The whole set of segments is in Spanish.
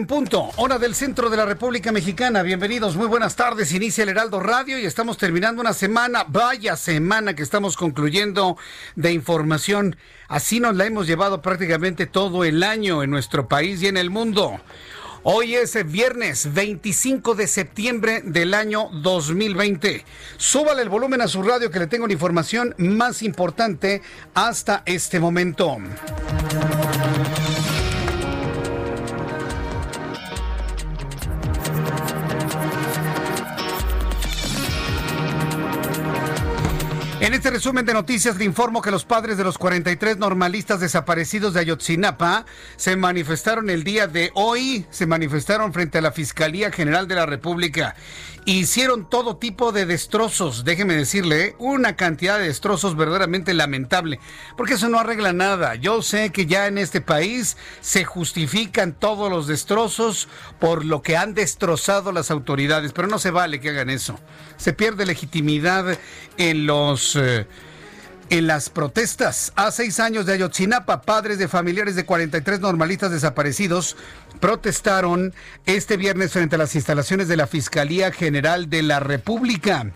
En punto, hora del centro de la República Mexicana. Bienvenidos, muy buenas tardes. Inicia el Heraldo Radio y estamos terminando una semana, vaya semana que estamos concluyendo de información. Así nos la hemos llevado prácticamente todo el año en nuestro país y en el mundo. Hoy es viernes 25 de septiembre del año 2020. Súbale el volumen a su radio que le tengo la información más importante hasta este momento. En este resumen de noticias le informo que los padres de los 43 normalistas desaparecidos de Ayotzinapa se manifestaron el día de hoy, se manifestaron frente a la Fiscalía General de la República. Hicieron todo tipo de destrozos, déjeme decirle, una cantidad de destrozos verdaderamente lamentable, porque eso no arregla nada. Yo sé que ya en este país se justifican todos los destrozos por lo que han destrozado las autoridades, pero no se vale que hagan eso. Se pierde legitimidad en los eh, en las protestas. A seis años de Ayotzinapa, padres de familiares de 43 normalistas desaparecidos protestaron este viernes frente a las instalaciones de la Fiscalía General de la República.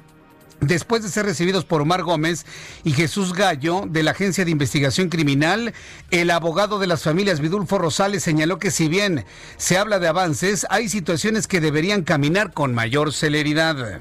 Después de ser recibidos por Omar Gómez y Jesús Gallo de la Agencia de Investigación Criminal, el abogado de las familias Vidulfo Rosales señaló que si bien se habla de avances, hay situaciones que deberían caminar con mayor celeridad.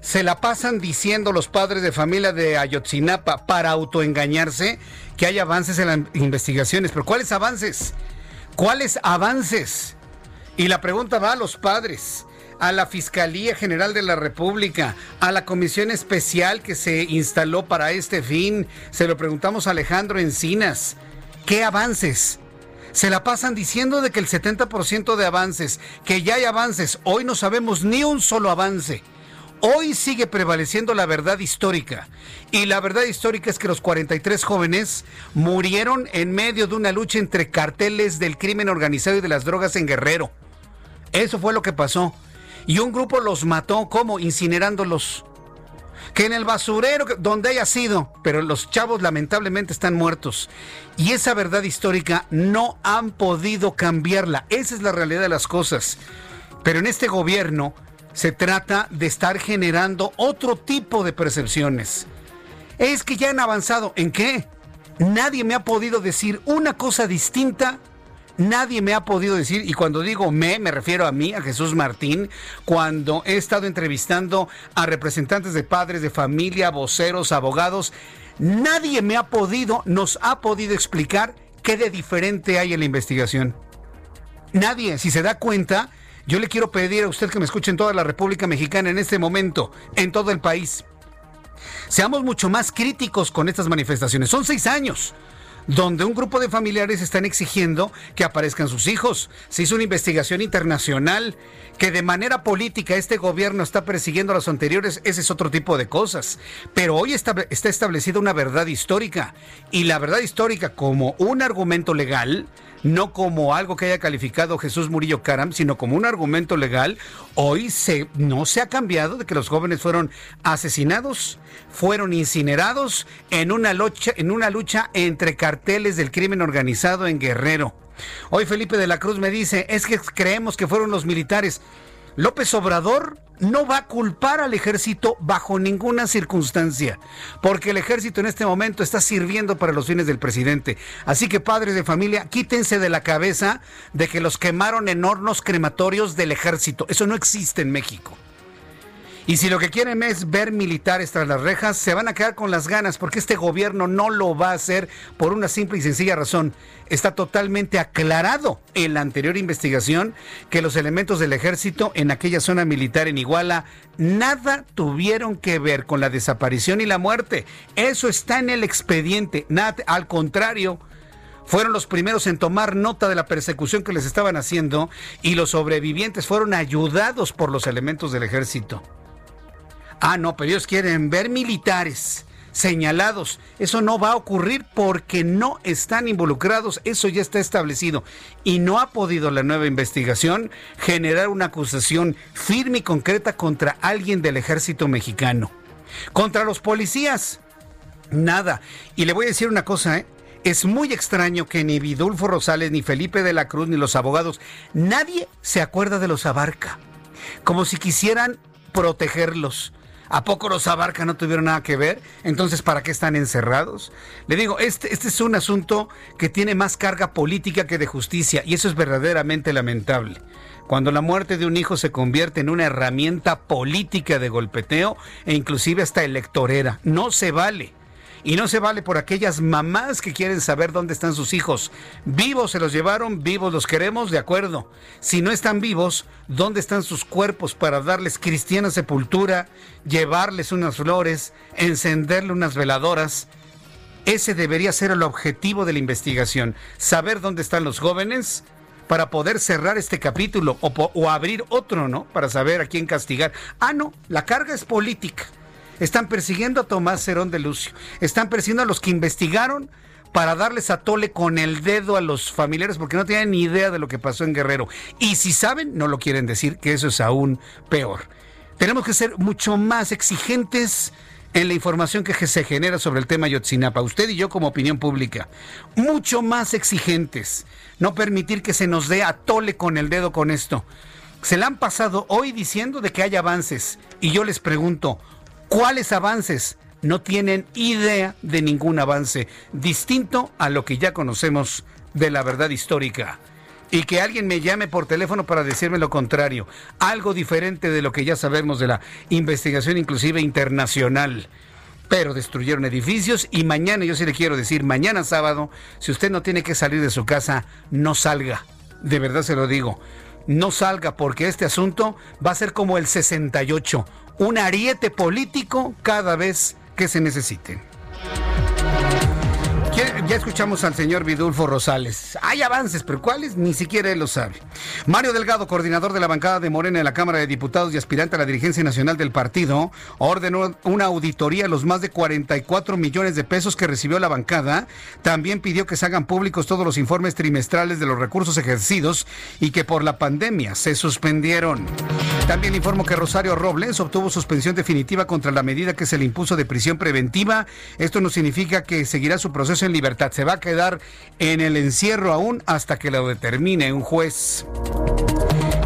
se la pasan diciendo los padres de familia de Ayotzinapa para autoengañarse que hay avances en las investigaciones. Pero ¿cuáles avances? ¿Cuáles avances? Y la pregunta va a los padres, a la Fiscalía General de la República, a la comisión especial que se instaló para este fin. Se lo preguntamos a Alejandro Encinas. ¿Qué avances? Se la pasan diciendo de que el 70% de avances, que ya hay avances, hoy no sabemos ni un solo avance. Hoy sigue prevaleciendo la verdad histórica. Y la verdad histórica es que los 43 jóvenes murieron en medio de una lucha entre carteles del crimen organizado y de las drogas en Guerrero. Eso fue lo que pasó. Y un grupo los mató, ¿cómo? Incinerándolos que en el basurero, donde haya sido, pero los chavos lamentablemente están muertos. Y esa verdad histórica no han podido cambiarla. Esa es la realidad de las cosas. Pero en este gobierno se trata de estar generando otro tipo de percepciones. Es que ya han avanzado. ¿En qué? Nadie me ha podido decir una cosa distinta Nadie me ha podido decir, y cuando digo me, me refiero a mí, a Jesús Martín, cuando he estado entrevistando a representantes de padres de familia, voceros, abogados, Nadie me ha podido, nos ha podido explicar qué de diferente hay en la investigación. Nadie, si se da cuenta, yo le quiero pedir a usted que me escuche en toda la República Mexicana en este momento, en todo el país. Seamos mucho más críticos con estas manifestaciones. Son seis años donde un grupo de familiares están exigiendo que aparezcan sus hijos. Se hizo una investigación internacional que de manera política este gobierno está persiguiendo a los anteriores, ese es otro tipo de cosas. Pero hoy está, establecida una verdad histórica y la verdad histórica como un argumento legal no como algo que haya calificado Jesús Murillo Caram, sino como un argumento legal, hoy se, no se ha cambiado de que los jóvenes fueron asesinados, fueron incinerados en una lucha, en una lucha entre carteles del crimen organizado en Guerrero. Hoy Felipe de la Cruz me dice, es que creemos que fueron los militares. López Obrador no va a culpar al ejército bajo ninguna circunstancia, porque el ejército en este momento está sirviendo para los fines del presidente. Así que padres de familia, quítense de la cabeza de que los quemaron en hornos crematorios del ejército. Eso no existe en México. Y si lo que quieren es ver militares tras las rejas, se van a quedar con las ganas porque este gobierno no lo va a hacer por una simple y sencilla razón. Está totalmente aclarado en la anterior investigación que los elementos del ejército en aquella zona militar en Iguala nada tuvieron que ver con la desaparición y la muerte. Eso está en el expediente. Al contrario, fueron los primeros en tomar nota de la persecución que les estaban haciendo y los sobrevivientes fueron ayudados por los elementos del ejército. Ah, no, pero ellos quieren ver militares señalados. Eso no va a ocurrir porque no están involucrados, eso ya está establecido. Y no ha podido la nueva investigación generar una acusación firme y concreta contra alguien del ejército mexicano. Contra los policías, nada. Y le voy a decir una cosa, ¿eh? Es muy extraño que ni Vidulfo Rosales, ni Felipe de la Cruz, ni los abogados, nadie se acuerda de los Abarca. Como si quisieran protegerlos ¿A poco los Abarca no tuvieron nada que ver? Entonces, ¿para qué están encerrados? Le digo, este, este es un asunto que tiene más carga política que de justicia y eso es verdaderamente lamentable. Cuando la muerte de un hijo se convierte en una herramienta política de golpeteo e inclusive hasta electorera, no se vale. Y no se vale por aquellas mamás que quieren saber dónde están sus hijos. Vivos se los llevaron, vivos los queremos, de acuerdo. Si no están vivos, ¿dónde están sus cuerpos para darles cristiana sepultura, llevarles unas flores, encenderle unas veladoras? Ese debería ser el objetivo de la investigación, saber dónde están los jóvenes para poder cerrar este capítulo o, abrir otro, ¿no? Para saber a quién castigar. Ah, no, la carga es política. Están persiguiendo a Tomás Cerón de Lucio. Están persiguiendo a los que investigaron para darles a tole con el dedo a los familiares porque no tienen ni idea de lo que pasó en Guerrero. Y si saben, no lo quieren decir, que eso es aún peor. Tenemos que ser mucho más exigentes en la información que se genera sobre el tema Yotzinapa, usted y yo como opinión pública, mucho más exigentes. No permitir que se nos dé a tole con el dedo con esto. Se la han pasado hoy diciendo de que hay avances. Y yo les pregunto, ¿Cuáles avances? No tienen idea de ningún avance distinto a lo que ya conocemos de la verdad histórica. Y que alguien me llame por teléfono para decirme lo contrario, algo diferente de lo que ya sabemos de la investigación inclusive internacional. Pero destruyeron edificios y mañana, yo sí le quiero decir, mañana sábado, si usted no tiene que salir de su casa, no salga. De verdad se lo digo no salga porque este asunto va a ser como el 68, un ariete político cada vez que se necesite. Ya escuchamos al señor Vidulfo Rosales. Hay avances, pero ¿cuáles? Ni siquiera él lo sabe. Mario Delgado, coordinador de la bancada de Morena en la Cámara de Diputados y aspirante a la dirigencia nacional del partido, ordenó una auditoría a los más de 44 millones de pesos que recibió la bancada. También pidió que se hagan públicos todos los informes trimestrales de los recursos ejercidos y que por la pandemia se suspendieron. También informó que Rosario Robles obtuvo suspensión definitiva contra la medida que se le impuso de prisión preventiva. Esto no significa que seguirá su proceso en libertad. Se va a quedar en el encierro aún hasta que lo determine un juez.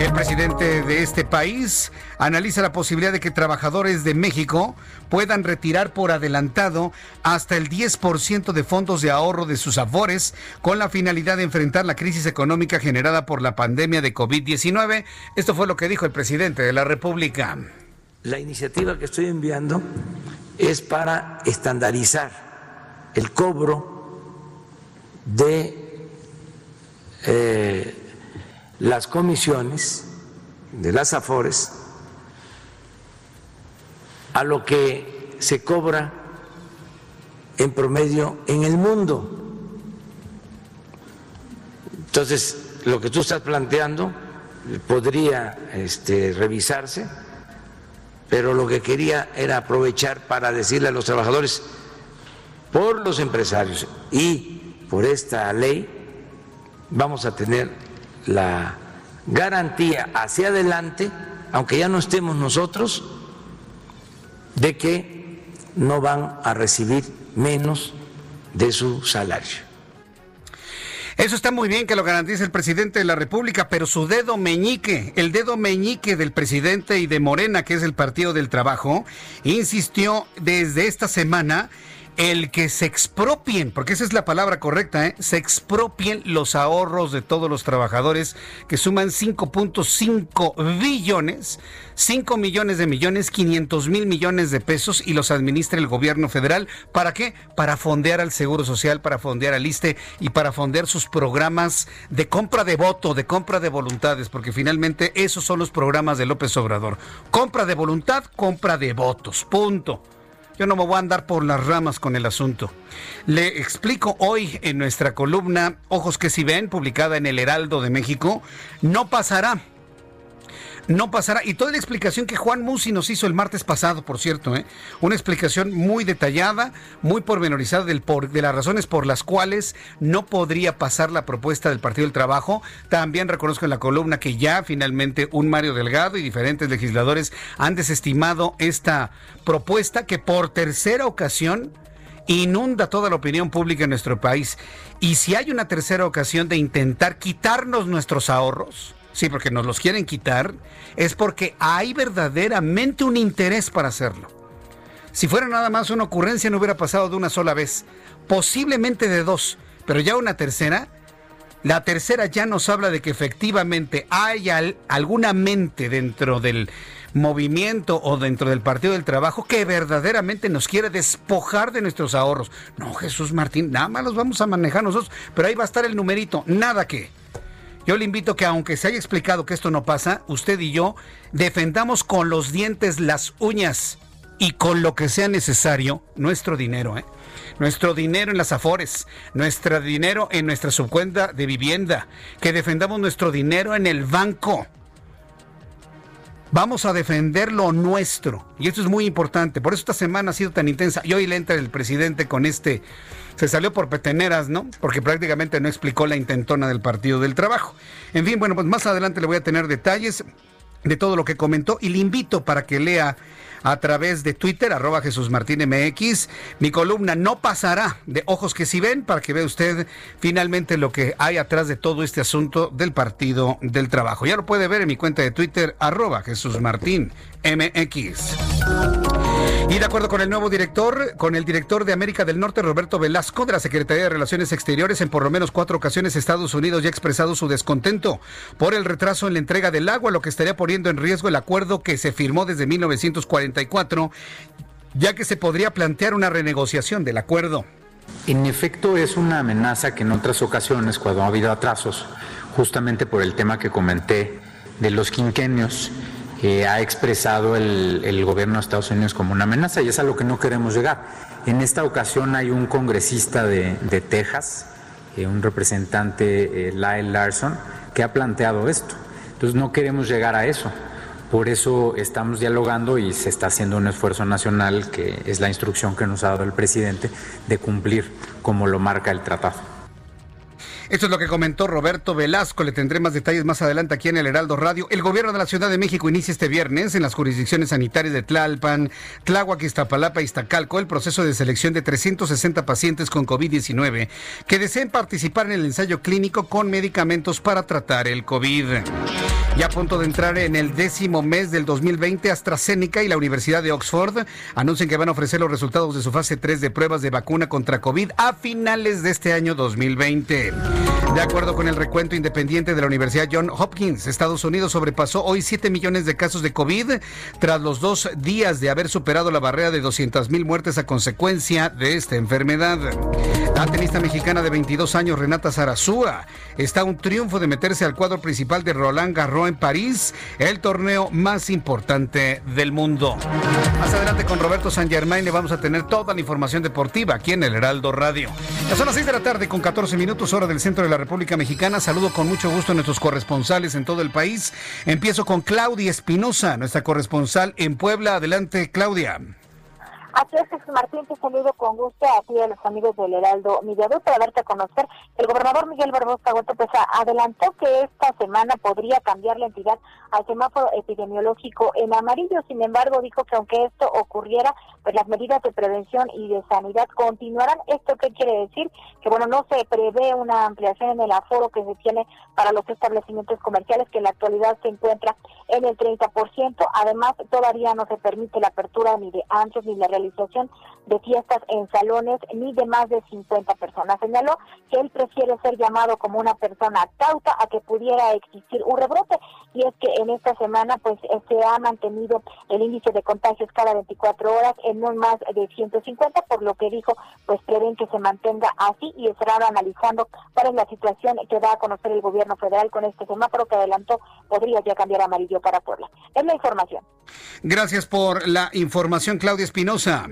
El presidente de este país analiza la posibilidad de que trabajadores de México puedan retirar por adelantado hasta el 10% de fondos de ahorro de sus afores con la finalidad de enfrentar la crisis económica generada por la pandemia de COVID-19. Esto fue lo que dijo el presidente de la República. La iniciativa que estoy enviando es para estandarizar el cobro de eh, las comisiones de las AFORES a lo que se cobra en promedio en el mundo. Entonces, lo que tú estás planteando podría este, revisarse, pero lo que quería era aprovechar para decirle a los trabajadores, por los empresarios y por esta ley, vamos a tener la garantía hacia adelante, aunque ya no estemos nosotros, de que no van a recibir menos de su salario. Eso está muy bien que lo garantice el presidente de la República, pero su dedo meñique, el dedo meñique del presidente y de Morena, que es el Partido del Trabajo, insistió desde esta semana el que se expropien, porque esa es la palabra correcta, ¿eh? se expropien los ahorros de todos los trabajadores que suman 5.5 billones, 5 millones de millones, 500 mil millones de pesos y los administra el gobierno federal. ¿Para qué? Para fondear al Seguro Social, para fondear al ISTE y para fondear sus programas de compra de voto, de compra de voluntades, porque finalmente esos son los programas de López Obrador. Compra de voluntad, compra de votos, punto. Yo no me voy a andar por las ramas con el asunto. Le explico hoy en nuestra columna Ojos que si ven, publicada en el Heraldo de México, no pasará no pasará. Y toda la explicación que Juan Musi nos hizo el martes pasado, por cierto, ¿eh? una explicación muy detallada, muy pormenorizada del por, de las razones por las cuales no podría pasar la propuesta del Partido del Trabajo. También reconozco en la columna que ya finalmente un Mario Delgado y diferentes legisladores han desestimado esta propuesta que por tercera ocasión inunda toda la opinión pública en nuestro país. Y si hay una tercera ocasión de intentar quitarnos nuestros ahorros, sí, porque nos los quieren quitar, es porque hay verdaderamente un interés para hacerlo. Si fuera nada más una ocurrencia no hubiera pasado de una sola vez, posiblemente de dos, pero ya una tercera, la tercera ya nos habla de que efectivamente hay alguna mente dentro del movimiento o dentro del Partido del Trabajo que verdaderamente nos quiere despojar de nuestros ahorros. No, Jesús Martín, nada más los vamos a manejar nosotros, pero ahí va a estar el numerito, nada que. Yo le invito que aunque se haya explicado que esto no pasa, usted y yo defendamos con los dientes, las uñas y con lo que sea necesario nuestro dinero, ¿eh? Nuestro dinero en las afores, nuestro dinero en nuestra subcuenta de vivienda, que defendamos nuestro dinero en el banco. Vamos a defender lo nuestro. Y esto es muy importante. Por eso esta semana ha sido tan intensa. Y hoy le entra el presidente con este se salió por peteneras, ¿no? Porque prácticamente no explicó la intentona del Partido del Trabajo. En fin, bueno, pues más adelante le voy a tener detalles de todo lo que comentó y le invito para que lea a través de Twitter, arroba Jesús Martín MX. Mi columna no pasará de ojos que si ven para que vea usted finalmente lo que hay atrás de todo este asunto del Partido del Trabajo. Ya lo puede ver en mi cuenta de Twitter, arroba Jesús Martín MX. Y de acuerdo con el nuevo director, con el director de América del Norte, Roberto Velasco, de la Secretaría de Relaciones Exteriores, en por lo menos cuatro ocasiones Estados Unidos ya ha expresado su descontento por el retraso en la entrega del agua, lo que estaría poniendo en riesgo el acuerdo que se firmó desde 1944, ya que se podría plantear una renegociación del acuerdo. En efecto, es una amenaza que en otras ocasiones, cuando ha habido atrasos, justamente por el tema que comenté de los quinquenios, ha expresado el, gobierno de Estados Unidos como una amenaza y es a lo que no queremos llegar. En esta ocasión hay un congresista de, Texas, eh, un representante, eh, Lyle Larson, que ha planteado esto. Entonces no queremos llegar a eso. Por eso estamos dialogando y se está haciendo un esfuerzo nacional, que es la instrucción que nos ha dado el presidente, de cumplir como lo marca el tratado. Esto es lo que comentó Roberto Velasco. Le tendré más detalles más adelante aquí en el Heraldo Radio. El gobierno de la Ciudad de México inicia este viernes en las jurisdicciones sanitarias de Tlalpan, Tláhuac, Iztapalapa y Iztacalco el proceso de selección de 360 pacientes con COVID-19 que deseen participar en el ensayo clínico con medicamentos para tratar el COVID. Ya a punto de entrar en el décimo mes del 2020, AstraZeneca y la Universidad de Oxford anuncian que van a ofrecer los resultados de su fase 3 de pruebas de vacuna contra COVID a finales de este año 2020. De acuerdo con el recuento independiente de la Universidad John Hopkins, Estados Unidos sobrepasó hoy 7 millones de casos de COVID tras los dos días de haber superado la barrera de 200 mil muertes a consecuencia de esta enfermedad. La tenista mexicana de 22 años, Renata Zarazúa, está a un triunfo de meterse al cuadro principal de Roland Garros en París, el torneo más importante del mundo. Más adelante con Roberto San Germain le vamos a tener toda la información deportiva aquí en el Heraldo Radio. Ya son las 6 de la tarde con 14 minutos hora del centro de la República Mexicana. Saludo con mucho gusto a nuestros corresponsales en todo el país. Empiezo con Claudia Espinosa, nuestra corresponsal en Puebla. Adelante, Claudia. Así es, Martín, te saludo con gusto a ti a los amigos del Heraldo Mediador para darte a conocer. El gobernador Miguel Barbosa Huerta pues, adelantó que esta semana podría cambiar la entidad al semáforo epidemiológico en amarillo. Sin embargo, dijo que aunque esto ocurriera, pues las medidas de prevención y de sanidad continuarán. ¿Esto qué quiere decir? Que bueno, no se prevé una ampliación en el aforo que se tiene para los establecimientos comerciales, que en la actualidad se encuentra en el 30%. Además, todavía no se permite la apertura ni de anchos ni la realización de fiestas en salones ni de más de 50 personas. Señaló que él prefiere ser llamado como una persona cauta a que pudiera existir un rebrote y es que en esta semana pues eh, se ha mantenido el índice de contagios cada 24 horas en no más de 150, por lo que dijo pues prevén que se mantenga así y estarán analizando cuál es la situación que da a conocer el gobierno federal con este semáforo que adelantó podría ya cambiar amarillo para Puebla. Es la información. Gracias por la información, Claudia Espinosa.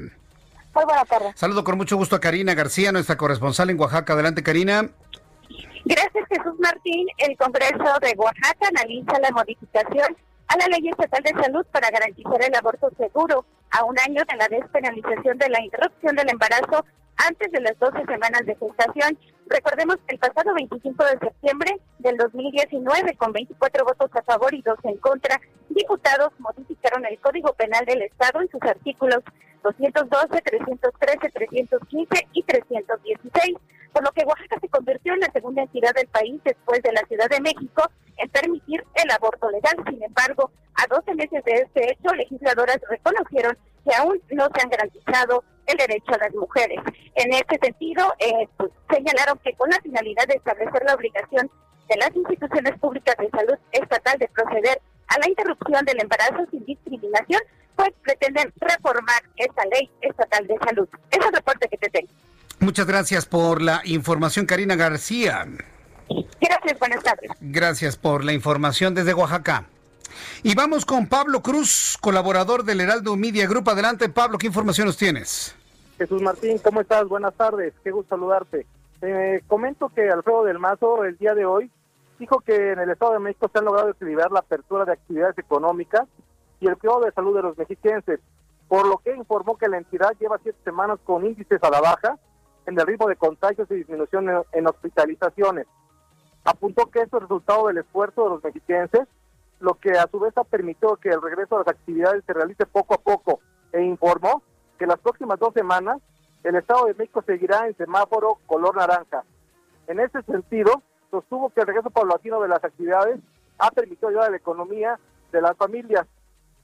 Muy buenas tardes. Saludo con mucho gusto a Karina García, nuestra corresponsal en Oaxaca. Adelante, Karina. Gracias, Jesús Martín. El Congreso de Oaxaca analiza la modificación a la Ley Estatal de Salud para garantizar el aborto seguro a un año de la despenalización de la interrupción del embarazo antes de las 12 semanas de gestación. Recordemos que el pasado 25 de septiembre del 2019, con 24 votos a favor y 2 en contra, diputados modificaron el Código Penal del Estado en sus artículos 212, 313, 315 y 316, por lo que Oaxaca se convirtió en la segunda entidad del país después de la Ciudad de México en permitir el aborto legal. Sin embargo, a 12 meses de este hecho, legisladoras reconocieron que aún no se han garantizado el derecho a las mujeres. En este sentido, eh, pues, señalaron que con la finalidad de establecer la obligación de las instituciones públicas de salud estatal de proceder a la interrupción del embarazo sin discriminación, pues pretenden reformar esta ley estatal de salud. Es el reporte que te tengo. Muchas gracias por la información, Karina García. Gracias, buenas tardes. Gracias por la información desde Oaxaca. Y vamos con Pablo Cruz, colaborador del Heraldo Media Group. Adelante, Pablo, ¿qué información nos tienes? Jesús Martín, ¿cómo estás? Buenas tardes, qué gusto saludarte. Eh, comento que Alfredo del Mazo el día de hoy dijo que en el Estado de México se han logrado equilibrar la apertura de actividades económicas y el cuidado de salud de los mexiquenses, por lo que informó que la entidad lleva siete semanas con índices a la baja en el ritmo de contagios y disminución en hospitalizaciones. Apuntó que esto es resultado del esfuerzo de los mexiquenses lo que a su vez ha permitido que el regreso a las actividades se realice poco a poco e informó que las próximas dos semanas el Estado de México seguirá en semáforo color naranja. En ese sentido, sostuvo que el regreso paulatino de las actividades ha permitido ayudar a la economía de las familias.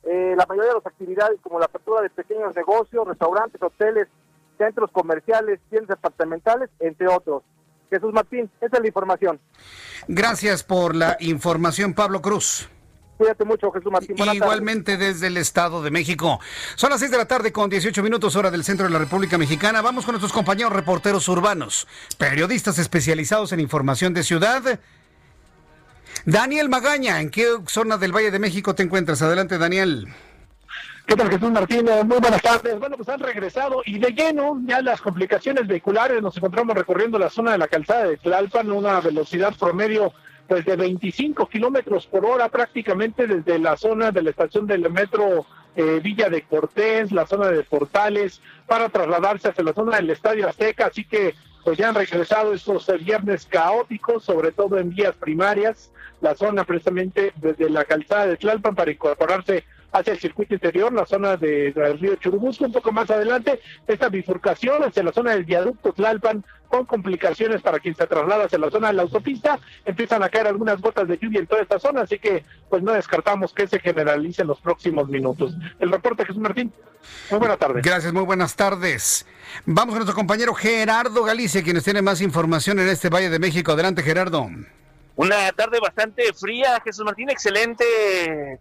Eh, la mayoría de las actividades, como la apertura de pequeños negocios, restaurantes, hoteles, centros comerciales, tiendas departamentales, entre otros. Jesús Martín, esa es la información. Gracias por la información, Pablo Cruz. Cuídate mucho, Jesús Martín. Igualmente desde el Estado de México. Son las 6 de la tarde con 18 minutos hora del centro de la República Mexicana. Vamos con nuestros compañeros reporteros urbanos, periodistas especializados en información de ciudad. Daniel Magaña, ¿en qué zona del Valle de México te encuentras? Adelante, Daniel. ¿Qué tal Jesús Martín? Muy buenas tardes. Bueno, pues han regresado y de lleno ya las complicaciones vehiculares. Nos encontramos recorriendo la zona de la calzada de Tlalpan, una velocidad promedio pues de 25 kilómetros por hora prácticamente desde la zona de la estación del metro eh, Villa de Cortés, la zona de Portales, para trasladarse hacia la zona del Estadio Azteca, así que pues ya han regresado estos viernes caóticos, sobre todo en vías primarias, la zona precisamente desde la calzada de Tlalpan para incorporarse hacia el circuito interior, la zona del río Churubusco, un poco más adelante, esta bifurcación hacia la zona del viaducto Tlalpan con complicaciones para quien se traslada hacia la zona de la autopista. Empiezan a caer algunas gotas de lluvia en toda esta zona, así que pues no descartamos que se generalice en los próximos minutos. El reporte Jesús Martín. Muy buenas tardes. Gracias, muy buenas tardes. Vamos con nuestro compañero Gerardo Galicia, quien nos tiene más información en este Valle de México. Adelante, Gerardo. Una tarde bastante fría, Jesús Martín, excelente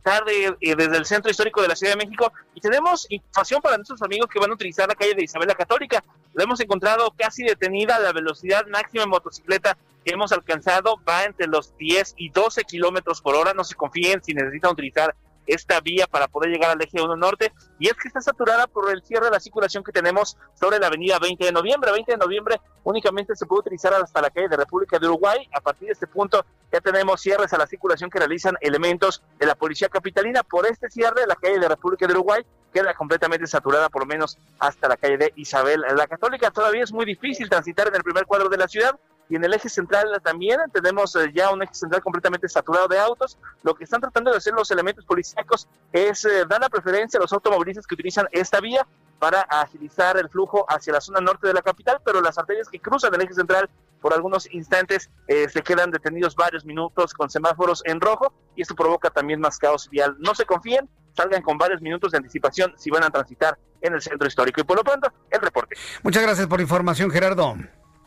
tarde eh, desde el centro histórico de la Ciudad de México. Y tenemos información para nuestros amigos que van a utilizar la calle de Isabel la Católica. Lo hemos encontrado casi detenida, la velocidad máxima en motocicleta que hemos alcanzado va entre los 10 y 12 kilómetros por hora. No se confíen si necesitan utilizar esta vía para poder llegar al eje 1 norte y es que está saturada por el cierre de la circulación que tenemos sobre la avenida 20 de noviembre. 20 de noviembre únicamente se puede utilizar hasta la calle de República de Uruguay. A partir de este punto ya tenemos cierres a la circulación que realizan elementos de la policía capitalina. Por este cierre, la calle de República de Uruguay queda completamente saturada por lo menos hasta la calle de Isabel la Católica. Todavía es muy difícil transitar en el primer cuadro de la ciudad y en el eje central también tenemos eh, ya un eje central completamente saturado de autos. Lo que están tratando de hacer los elementos policíacos es eh, dar la preferencia a los automovilistas que utilizan esta vía para agilizar el flujo hacia la zona norte de la capital, pero las arterias que cruzan el eje central por algunos instantes eh, se quedan detenidos varios minutos con semáforos en rojo y esto provoca también más caos vial. No se confíen, salgan con varios minutos de anticipación si van a transitar en el centro histórico. Y por lo pronto, el reporte. Muchas gracias por la información, Gerardo.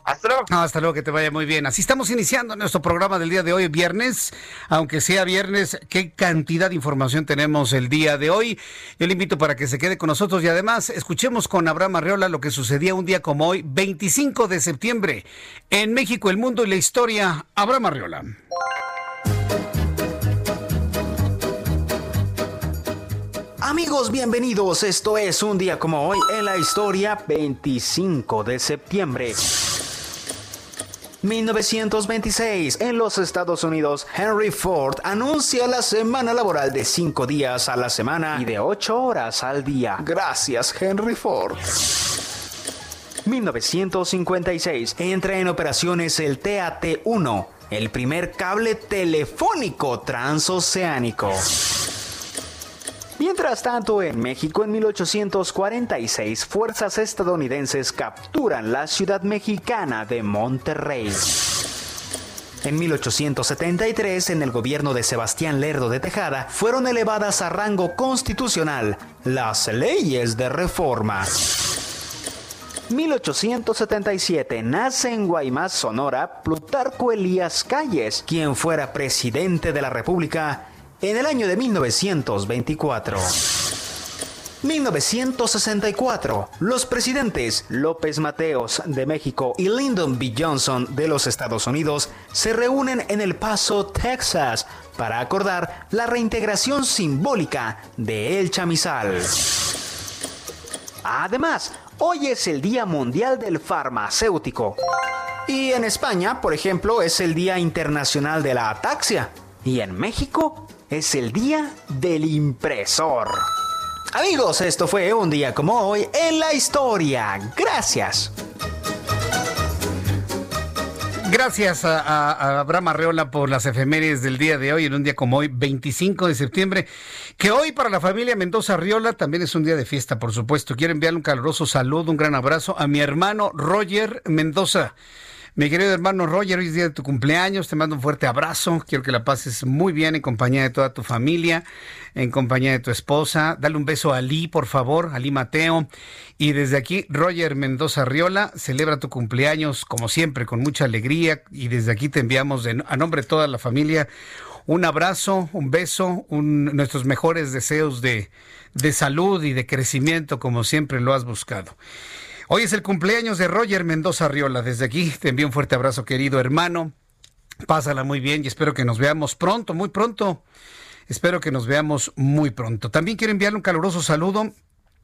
Hasta luego. hasta luego, que te vaya muy bien. Así estamos iniciando nuestro programa del día de hoy, viernes. Aunque sea viernes, qué cantidad de información tenemos el día de hoy. Yo le invito para que se quede con nosotros y además escuchemos con Abraham Arreola lo que sucedía un día como hoy, 25 de septiembre, en México, el mundo y la historia. Abraham Arreola. Amigos, bienvenidos. Esto es un día como hoy en la historia, 25 de septiembre. 1926, en los Estados Unidos, Henry Ford anuncia la semana laboral de 5 días a la semana y de 8 horas al día. Gracias, Henry Ford. 1956, entra en operaciones el TAT-1, el primer cable telefónico transoceánico. Mientras tanto, en México en 1846, fuerzas estadounidenses capturan la ciudad mexicana de Monterrey. En 1873, en el gobierno de Sebastián Lerdo de Tejada, fueron elevadas a rango constitucional las leyes de reforma. 1877 nace en Guaymas, Sonora, Plutarco Elías Calles, quien fuera presidente de la República en el año de 1924. 1964, los presidentes López Mateos de México y Lyndon B. Johnson de los Estados Unidos se reúnen en El Paso, Texas, para acordar la reintegración simbólica de El Chamizal. Además, hoy es el Día Mundial del Farmacéutico. Y en España, por ejemplo, es el Día Internacional de la Ataxia. Y en México es el día del impresor. Amigos, esto fue un día como hoy en la historia. Gracias. Gracias a, Abraham Arreola por las efemérides del día de hoy, en un día como hoy, 25 de septiembre, que hoy para la familia Mendoza Arriola también es un día de fiesta, por supuesto. Quiero enviarle un caluroso saludo, un gran abrazo a mi hermano Roger Mendoza. Mi querido hermano Roger, hoy es día de tu cumpleaños, te mando un fuerte abrazo, quiero que la pases muy bien en compañía de toda tu familia, en compañía de tu esposa. Dale un beso a Ali, por favor, Ali Mateo. Y desde aquí, Roger Mendoza Riola, celebra tu cumpleaños como siempre, con mucha alegría. Y desde aquí te enviamos a nombre de toda la familia un abrazo, un beso, nuestros mejores deseos de, de salud y de crecimiento como siempre lo has buscado. Hoy es el cumpleaños de Roger Mendoza Riola. Desde aquí te envío un fuerte abrazo, querido hermano. Pásala muy bien y espero que nos veamos pronto, muy pronto. Espero que nos veamos muy pronto. También quiero enviarle un caluroso saludo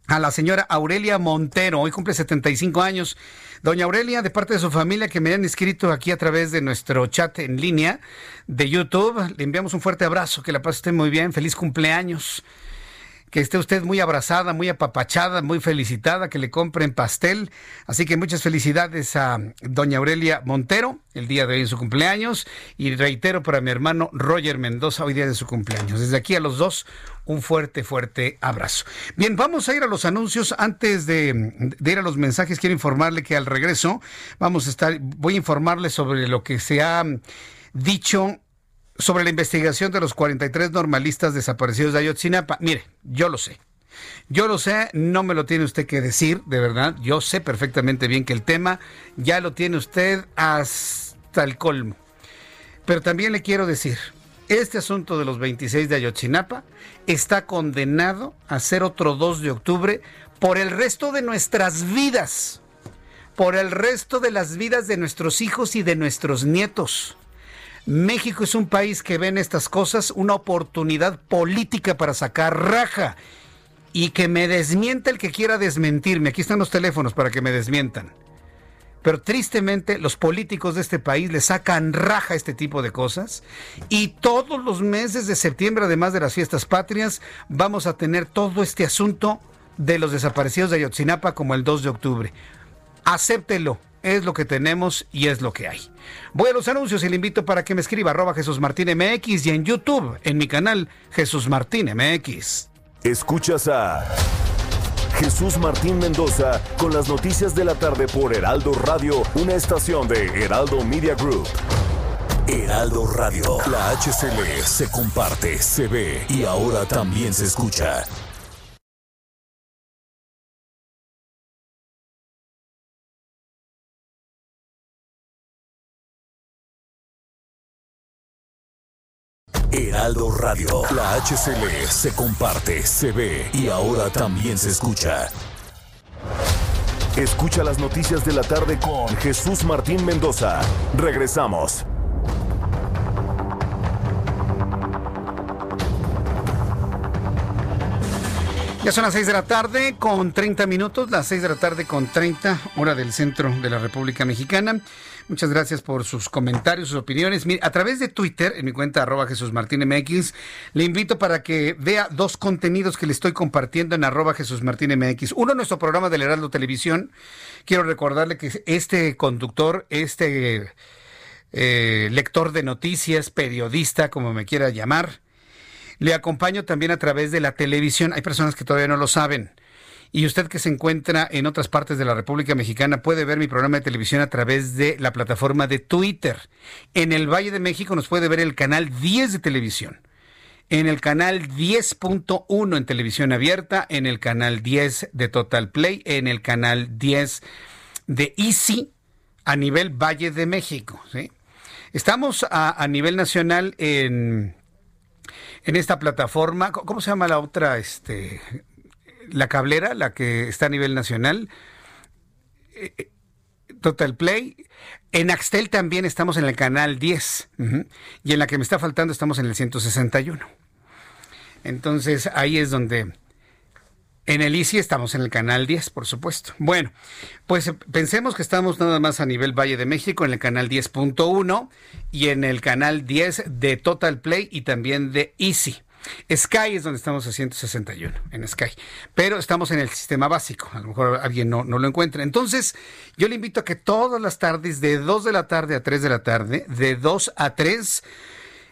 a la señora Aurelia Montero. Hoy cumple 75 años. Doña Aurelia, de parte de su familia que me han escrito aquí a través de nuestro chat en línea de YouTube, le enviamos un fuerte abrazo. Que la pase muy bien. Feliz cumpleaños que esté usted muy abrazada, muy apapachada, muy felicitada, que le compren pastel. Así que muchas felicidades a doña Aurelia Montero, el día de hoy en su cumpleaños. Y reitero para mi hermano Roger Mendoza, hoy día de su cumpleaños. Desde aquí a los dos, un fuerte, fuerte abrazo. Bien, vamos a ir a los anuncios. Antes de, ir a los mensajes, quiero informarle que al regreso vamos a estar, voy a informarle sobre lo que se ha dicho sobre la investigación de los 43 normalistas desaparecidos de Ayotzinapa. Mire, yo lo sé. Yo lo sé, no me lo tiene usted que decir, de verdad. Yo sé perfectamente bien que el tema ya lo tiene usted hasta el colmo. Pero también le quiero decir, este asunto de los 26 de Ayotzinapa está condenado a ser otro 2 de octubre por el resto de nuestras vidas, por el resto de las vidas de nuestros hijos y de nuestros nietos. México es un país que ve en estas cosas una oportunidad política para sacar raja y que me desmienta el que quiera desmentirme. Aquí están los teléfonos para que me desmientan. Pero tristemente los políticos de este país le sacan raja a este tipo de cosas y todos los meses de septiembre, además de las fiestas patrias, vamos a tener todo este asunto de los desaparecidos de Ayotzinapa como el 2 de octubre. Acéptelo, es lo que tenemos y es lo que hay. Voy a los anuncios y le invito para que me escriba arroba Jesús Martín MX y en YouTube, en mi canal Jesús Martín MX. Escuchas a Jesús Martín Mendoza con las noticias de la tarde por Heraldo Radio, una estación de Heraldo Media Group. Heraldo Radio, la HCL se comparte, se ve y ahora también se escucha. Radio. La HCL se comparte, se ve y ahora también se escucha. Escucha las noticias de la tarde con Jesús Martín Mendoza. Regresamos. Ya son las 6 de la tarde con 30 minutos, las 6 de la tarde con 30, hora del centro de la República Mexicana. Muchas gracias por sus comentarios, sus opiniones. Mire, a través de Twitter, en mi cuenta arroba Jesús Martín MX, le invito para que vea dos contenidos que le estoy compartiendo en arroba Jesús Martín MX. Uno, nuestro programa del Heraldo Televisión. Quiero recordarle que este conductor, este eh, lector de noticias, periodista, como me quiera llamar, le acompaño también a través de la televisión. Hay personas que todavía no lo saben. Y usted que se encuentra en otras partes de la República Mexicana puede ver mi programa de televisión a través de la plataforma de Twitter. En el Valle de México nos puede ver el canal 10 de televisión. En el canal 10.1 en televisión abierta, en el canal 10 de Total Play, en el canal 10 de Easy a nivel Valle de México. Estamos a, a nivel nacional en, en esta plataforma. ¿Cómo se llama la otra? Este, la cablera, la que está a nivel nacional. Eh, eh, Total Play. En Axtel también estamos en el canal 10. Y en la que me está faltando estamos en el 161. Entonces ahí es donde... En el ICI estamos en el canal 10, por supuesto. Bueno, pues pensemos que estamos nada más a nivel Valle de México en el canal 10.1 y en el canal 10 de Total Play y también de Easy. Sky es donde estamos a 161, en Sky. Pero estamos en el sistema básico. A lo mejor alguien no, no lo encuentra. Entonces, yo le invito a que todas las tardes, de 2 de la tarde a 3 de la tarde, de 2 a 3,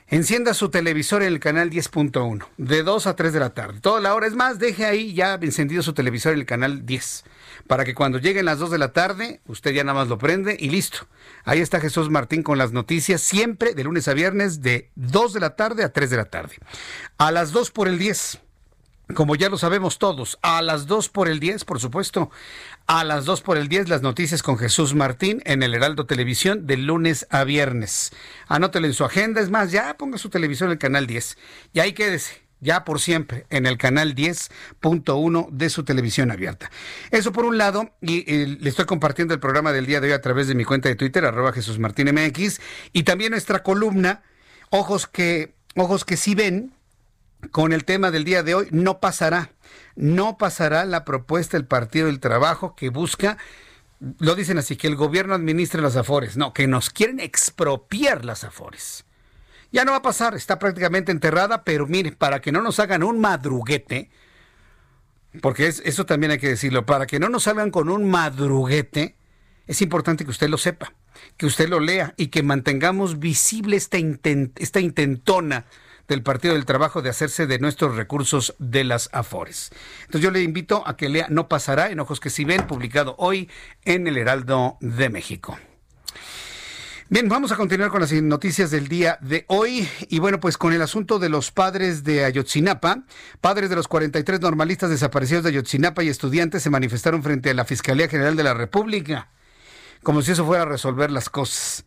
Encienda su televisor en el canal 10.1, de 2 a 3 de la tarde. Toda la hora. Es más, deje ahí ya encendido su televisor en el canal 10 para que cuando lleguen las 2 de la tarde, usted ya nada más lo prende y listo. Ahí está Jesús Martín con las noticias, siempre de lunes a viernes, de 2 de la tarde a 3 de la tarde. A las 2 por el 10 como ya lo sabemos todos, a las 2 por el 10, por supuesto, a las 2 por el 10 las noticias con Jesús Martín en el Heraldo Televisión de lunes a viernes. Anótelo en su agenda, es más, ya ponga su televisor en el canal 10 y ahí quédese ya por siempre en el canal 10.1 de su televisión abierta. Eso por un lado, y, le estoy compartiendo el programa del día de hoy a través de mi cuenta de Twitter, arroba Jesús Martín MX, y también nuestra columna, Ojos que, ojos que sí ven, con el tema del día de hoy, no pasará. No pasará la propuesta del Partido del Trabajo que busca lo dicen así, que el gobierno administre las afores. No, que nos quieren expropiar las afores. Ya no va a pasar, está prácticamente enterrada, pero mire, para que no nos hagan un madruguete, porque es, eso también hay que decirlo, para que no nos salgan con un madruguete, es importante que usted lo sepa, que usted lo lea y que mantengamos visible esta, esta intentona del Partido del Trabajo de hacerse de nuestros recursos de las Afores. Entonces yo le invito a que lea No pasará en ojos que si ven, publicado hoy en el Heraldo de México. Bien, vamos a continuar con las noticias del día de hoy. Y bueno, pues con el asunto de los padres de Ayotzinapa, padres de los 43 normalistas desaparecidos de Ayotzinapa y estudiantes se manifestaron frente a la Fiscalía General de la República, como si eso fuera a resolver las cosas.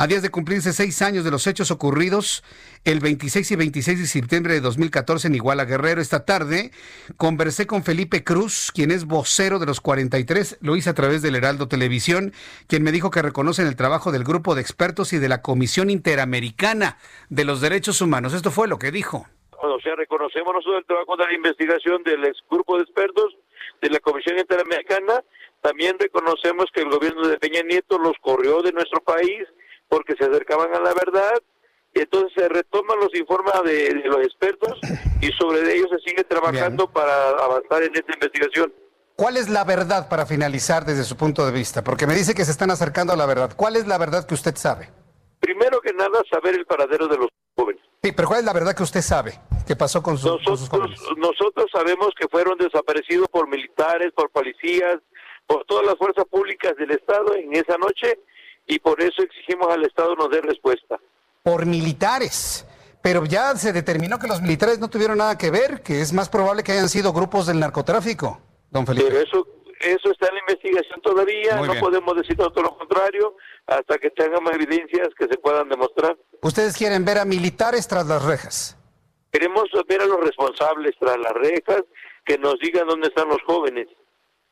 A días de cumplirse seis años de los hechos ocurridos el 26 y 26 de septiembre de 2014 en Iguala Guerrero, esta tarde conversé con Felipe Cruz, quien es vocero de los 43, lo hice a través del Heraldo Televisión, quien me dijo que reconocen el trabajo del grupo de expertos y de la Comisión Interamericana de los Derechos Humanos. Esto fue lo que dijo. O sea, reconocemos nosotros el trabajo de la investigación del grupo de expertos de la Comisión Interamericana. También reconocemos que el gobierno de Peña Nieto los corrió de nuestro país porque se acercaban a la verdad y entonces se retoman los informes de, los expertos y sobre ellos se sigue trabajando para avanzar en esta investigación. ¿Cuál es la verdad para finalizar desde su punto de vista? Porque me dice que se están acercando a la verdad. ¿Cuál es la verdad que usted sabe? Primero que nada, saber el paradero de los jóvenes. Sí, pero ¿cuál es la verdad que usted sabe? ¿Qué pasó con, sus, nosotros, jóvenes? Nosotros sabemos que fueron desaparecidos por militares, por policías, por todas las fuerzas públicas del Estado en esa noche y por eso exigimos al Estado nos dé respuesta. Por militares. Pero ya se determinó que los militares no tuvieron nada que ver, que es más probable que hayan sido grupos del narcotráfico, don Felipe. Pero eso, eso está en la investigación todavía, no podemos decir todo lo contrario hasta que tengamos evidencias que se puedan demostrar. ¿Ustedes quieren ver a militares tras las rejas? Queremos ver a los responsables tras las rejas, que nos digan dónde están los jóvenes,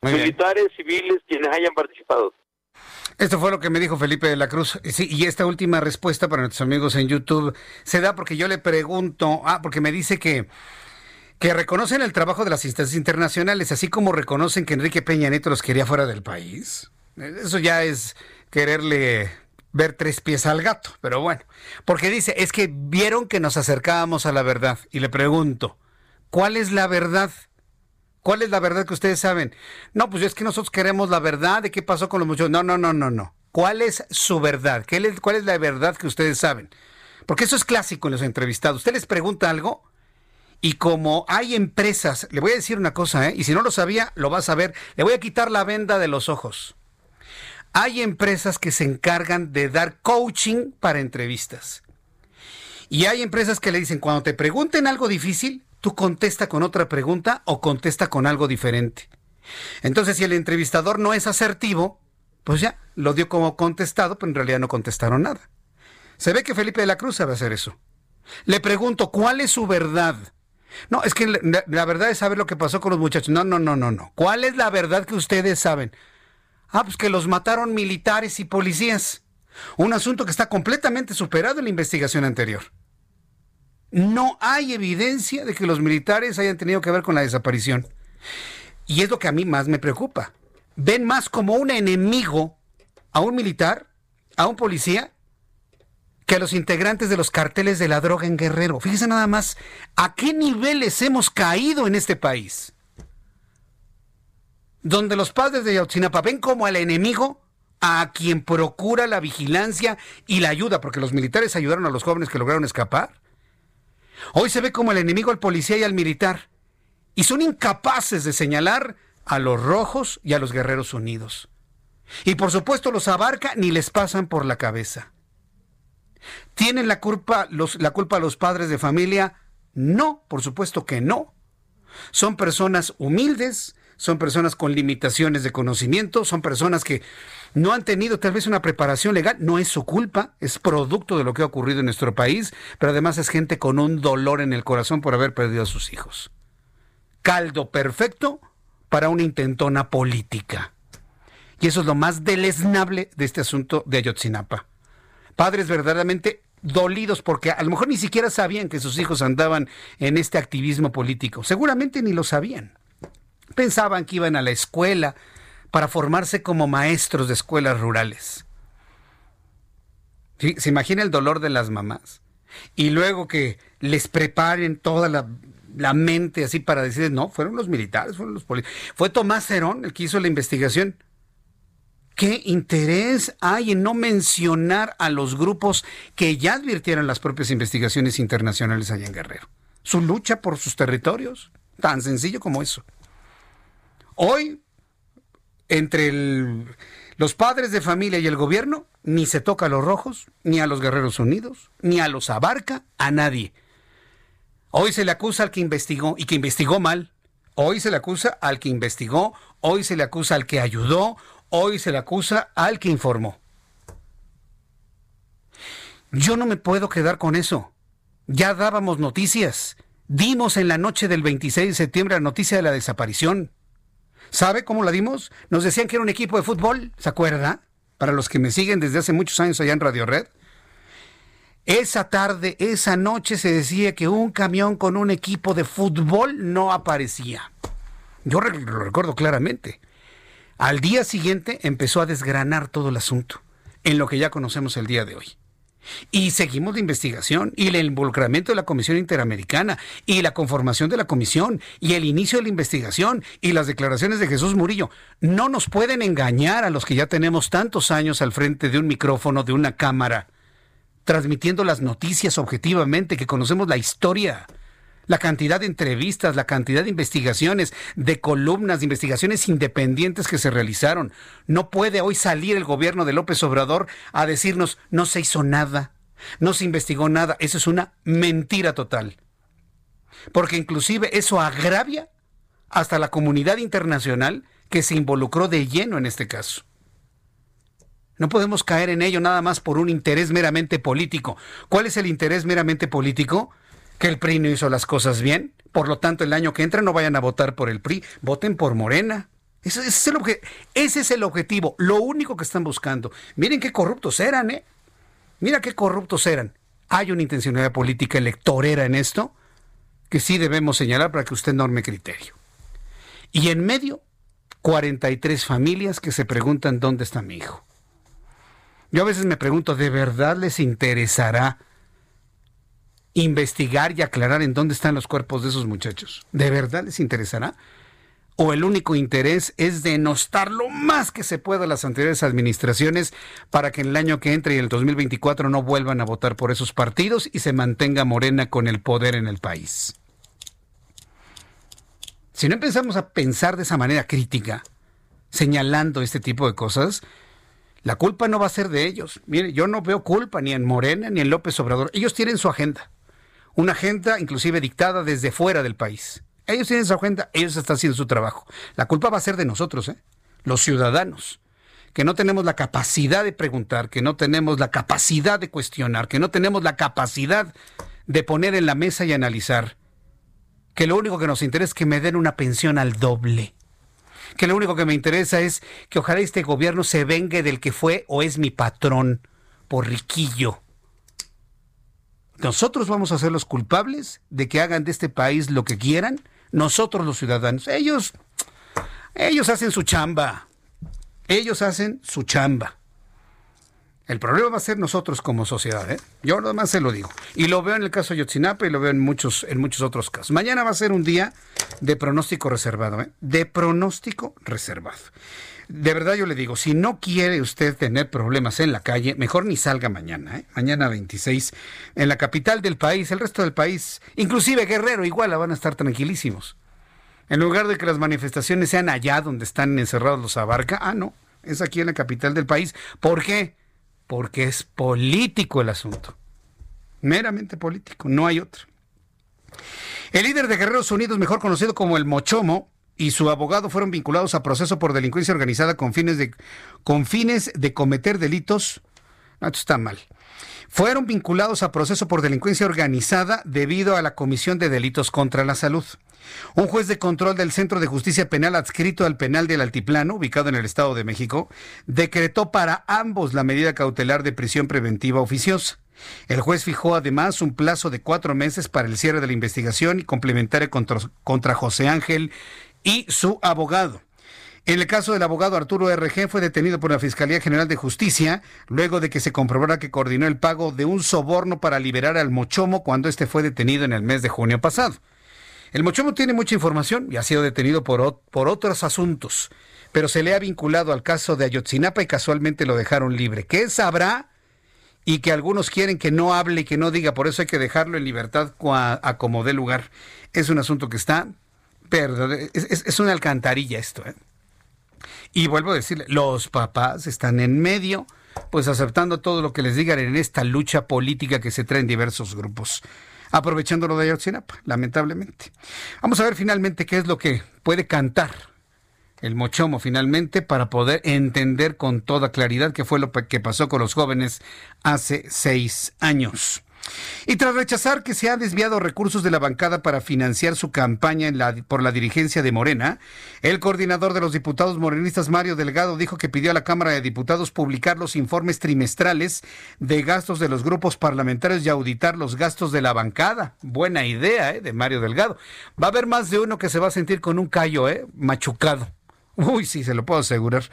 militares, civiles, quienes hayan participado. Esto fue lo que me dijo Felipe de la Cruz. Y esta última respuesta para nuestros amigos en YouTube se da porque yo le pregunto, ah, porque me dice que que reconocen el trabajo de las instancias internacionales, así como reconocen que Enrique Peña Nieto los quería fuera del país. Eso ya es quererle ver tres pies al gato, pero bueno, porque dice, es que vieron que nos acercábamos a la verdad. Y le pregunto, ¿cuál es la verdad? ¿Cuál es la verdad que ustedes saben? No, pues es que nosotros queremos la verdad de qué pasó con los muchachos. No, no, no, no, no. ¿Cuál es su verdad? ¿Cuál es la verdad que ustedes saben? Porque eso es clásico en los entrevistados. Usted les pregunta algo y como hay empresas, le voy a decir una cosa, ¿eh? y si no lo sabía, lo va a saber, le voy a quitar la venda de los ojos. Hay empresas que se encargan de dar coaching para entrevistas. Y hay empresas que le dicen, cuando te pregunten algo difícil, tú contesta con otra pregunta o contesta con algo diferente. Entonces, si el entrevistador no es asertivo, pues ya, lo dio como contestado, pero en realidad no contestaron nada. Se ve que Felipe de la Cruz sabe hacer eso. Le pregunto, ¿cuál es su verdad? No, es que la, la, verdad es saber lo que pasó con los muchachos. No, no, no, no, no. ¿Cuál es la verdad que ustedes saben? Ah, pues que los mataron militares y policías. Un asunto que está completamente superado en la investigación anterior. No hay evidencia de que los militares hayan tenido que ver con la desaparición. Y es lo que a mí más me preocupa. Ven más como un enemigo a un militar, a un policía, que a los integrantes de los carteles de la droga en Guerrero. Fíjense nada más a qué niveles hemos caído en este país. Donde los padres de Yotzinapa ven como al enemigo a quien procura la vigilancia y la ayuda, porque los militares ayudaron a los jóvenes que lograron escapar. Hoy se ve como el enemigo al policía y al militar. Y son incapaces de señalar a los rojos y a los guerreros unidos. Y por supuesto los abarca ni les pasan por la cabeza. ¿Tienen la culpa los, la culpa los padres de familia? No, por supuesto que no. Son personas humildes, son personas con limitaciones de conocimiento, son personas que no han tenido tal vez una preparación legal, no es su culpa, es producto de lo que ha ocurrido en nuestro país, pero además es gente con un dolor en el corazón por haber perdido a sus hijos. Caldo perfecto para una intentona política. Y eso es lo más deleznable de este asunto de Ayotzinapa. Padres verdaderamente dolidos porque a lo mejor ni siquiera sabían que sus hijos andaban en este activismo político. Seguramente ni lo sabían. Pensaban que iban a la escuela para formarse como maestros de escuelas rurales. ¿Se imagina el dolor de las mamás? Y luego que les preparen toda la la mente así para decir, no, fueron los militares, fueron los policías. Fue Tomás Cerón el que hizo la investigación. ¿Qué interés hay en no mencionar a los grupos que ya advirtieron las propias investigaciones internacionales allá en Guerrero? Su lucha por sus territorios, tan sencillo como eso. Hoy, entre los padres de familia y el gobierno, ni se toca a los rojos, ni a los Guerreros Unidos, ni a los abarca, a nadie. Hoy se le acusa al que investigó y que investigó mal. Hoy se le acusa al que investigó, hoy se le acusa al que ayudó, Hoy se le acusa al que informó. Yo no me puedo quedar con eso. Ya dábamos noticias. Dimos en la noche del 26 de septiembre la noticia de la desaparición. ¿Sabe cómo la dimos? Nos decían que era un equipo de fútbol, ¿se acuerda? Para los que me siguen desde hace muchos años allá en Radio Red. Esa tarde, esa noche se decía que un camión con un equipo de fútbol no aparecía. Yo lo recuerdo claramente. Al día siguiente empezó a desgranar todo el asunto, en lo que ya conocemos el día de hoy. Y seguimos la investigación y el involucramiento de la Comisión Interamericana y la conformación de la comisión y el inicio de la investigación y las declaraciones de Jesús Murillo. No nos pueden engañar a los que ya tenemos tantos años al frente de un micrófono, de una cámara, transmitiendo las noticias objetivamente, que conocemos la historia la cantidad de entrevistas, la cantidad de investigaciones, de columnas, de investigaciones independientes que se realizaron. No puede hoy salir el gobierno de López Obrador a decirnos no se hizo nada, no se investigó nada. Eso es una mentira total. Porque inclusive eso agravia hasta la comunidad internacional que se involucró de lleno en este caso. No podemos caer en ello nada más por un interés meramente político. ¿Cuál es el interés meramente político? Que el PRI no hizo las cosas bien. Por lo tanto, el año que entra no vayan a votar por el PRI, voten por Morena. Ese, es el objetivo, lo único que están buscando. Miren qué corruptos eran, ¿eh? Mira qué corruptos eran. Hay una intencionalidad política electorera en esto que sí debemos señalar para que usted norme criterio. Y en medio, 43 familias que se preguntan dónde está mi hijo. Yo a veces me pregunto, ¿de verdad les interesará investigar y aclarar en dónde están los cuerpos de esos muchachos. ¿De verdad les interesará? ¿O el único interés es denostar lo más que se pueda las anteriores administraciones para que en el año que entre y el 2024 no vuelvan a votar por esos partidos y se mantenga Morena con el poder en el país? Si no empezamos a pensar de esa manera crítica, señalando este tipo de cosas, la culpa no va a ser de ellos. Mire, yo no veo culpa ni en Morena ni en López Obrador. Ellos tienen su agenda una agenda inclusive dictada desde fuera del país. Ellos tienen su agenda, ellos están haciendo su trabajo. La culpa va a ser de nosotros, ¿eh? los ciudadanos, que no tenemos la capacidad de preguntar, que no tenemos la capacidad de cuestionar, que no tenemos la capacidad de poner en la mesa y analizar, que lo único que nos interesa es que me den una pensión al doble, que lo único que me interesa es que ojalá este gobierno se vengue del que fue o es mi patrón por riquillo nosotros vamos a ser los culpables de que hagan de este país lo que quieran, nosotros los ciudadanos. Ellos, ellos hacen su chamba. Ellos hacen su chamba. El problema va a ser nosotros como sociedad, ¿eh? Yo nada más se lo digo. Y lo veo en el caso de Yotzinapa y lo veo en muchos, en muchos otros casos. Mañana va a ser un día de pronóstico reservado, ¿eh? De pronóstico reservado de verdad yo le digo, si no quiere usted tener problemas en la calle, mejor ni salga mañana, ¿eh? mañana 26, en la capital del país, el resto del país, inclusive Guerrero, igual van a estar tranquilísimos. En lugar de que las manifestaciones sean allá donde están encerrados los Abarca, ah, no, es aquí en la capital del país. ¿Por qué? Porque es político el asunto. Meramente político, no hay otro. El líder de Guerreros Unidos, mejor conocido como el Mochomo, y su abogado fueron vinculados a proceso por delincuencia organizada con fines de, con fines de cometer delitos. Esto está mal. Fueron vinculados a proceso por delincuencia organizada debido a la comisión de delitos contra la salud. Un juez de control del Centro de Justicia Penal adscrito al penal del Altiplano, ubicado en el Estado de México, decretó para ambos la medida cautelar de prisión preventiva oficiosa. El juez fijó además un plazo de cuatro meses para el cierre de la investigación y complementaria contra, contra José Ángel y su abogado. En el caso del abogado Arturo RG fue detenido por la Fiscalía General de Justicia luego de que se comprobara que coordinó el pago de un soborno para liberar al Mochomo cuando este fue detenido en el mes de junio pasado. El Mochomo tiene mucha información y ha sido detenido por, por otros asuntos, pero se le ha vinculado al caso de Ayotzinapa y casualmente lo dejaron libre. ¿Qué sabrá? Y que algunos quieren que no hable y que no diga, por eso hay que dejarlo en libertad a, como dé lugar. Es un asunto que está, perdón, es, una alcantarilla esto. ¿eh? Y vuelvo a decirle, los papás están en medio, pues aceptando todo lo que les digan en esta lucha política que se trae en diversos grupos aprovechando lo de Ayotzinapa, lamentablemente. Vamos a ver finalmente qué es lo que puede cantar el Mochomo finalmente para poder entender con toda claridad qué fue lo que pasó con los jóvenes hace seis años. Y tras rechazar que se ha desviado recursos de la bancada para financiar su campaña por la dirigencia de Morena, el coordinador de los diputados morenistas, Mario Delgado, dijo que pidió a la Cámara de Diputados publicar los informes trimestrales de gastos de los grupos parlamentarios y auditar los gastos de la bancada. Buena idea, ¿eh? De Mario Delgado. Va a haber más de uno que se va a sentir con un callo, ¿eh? Machucado. Uy, sí, se lo puedo asegurar.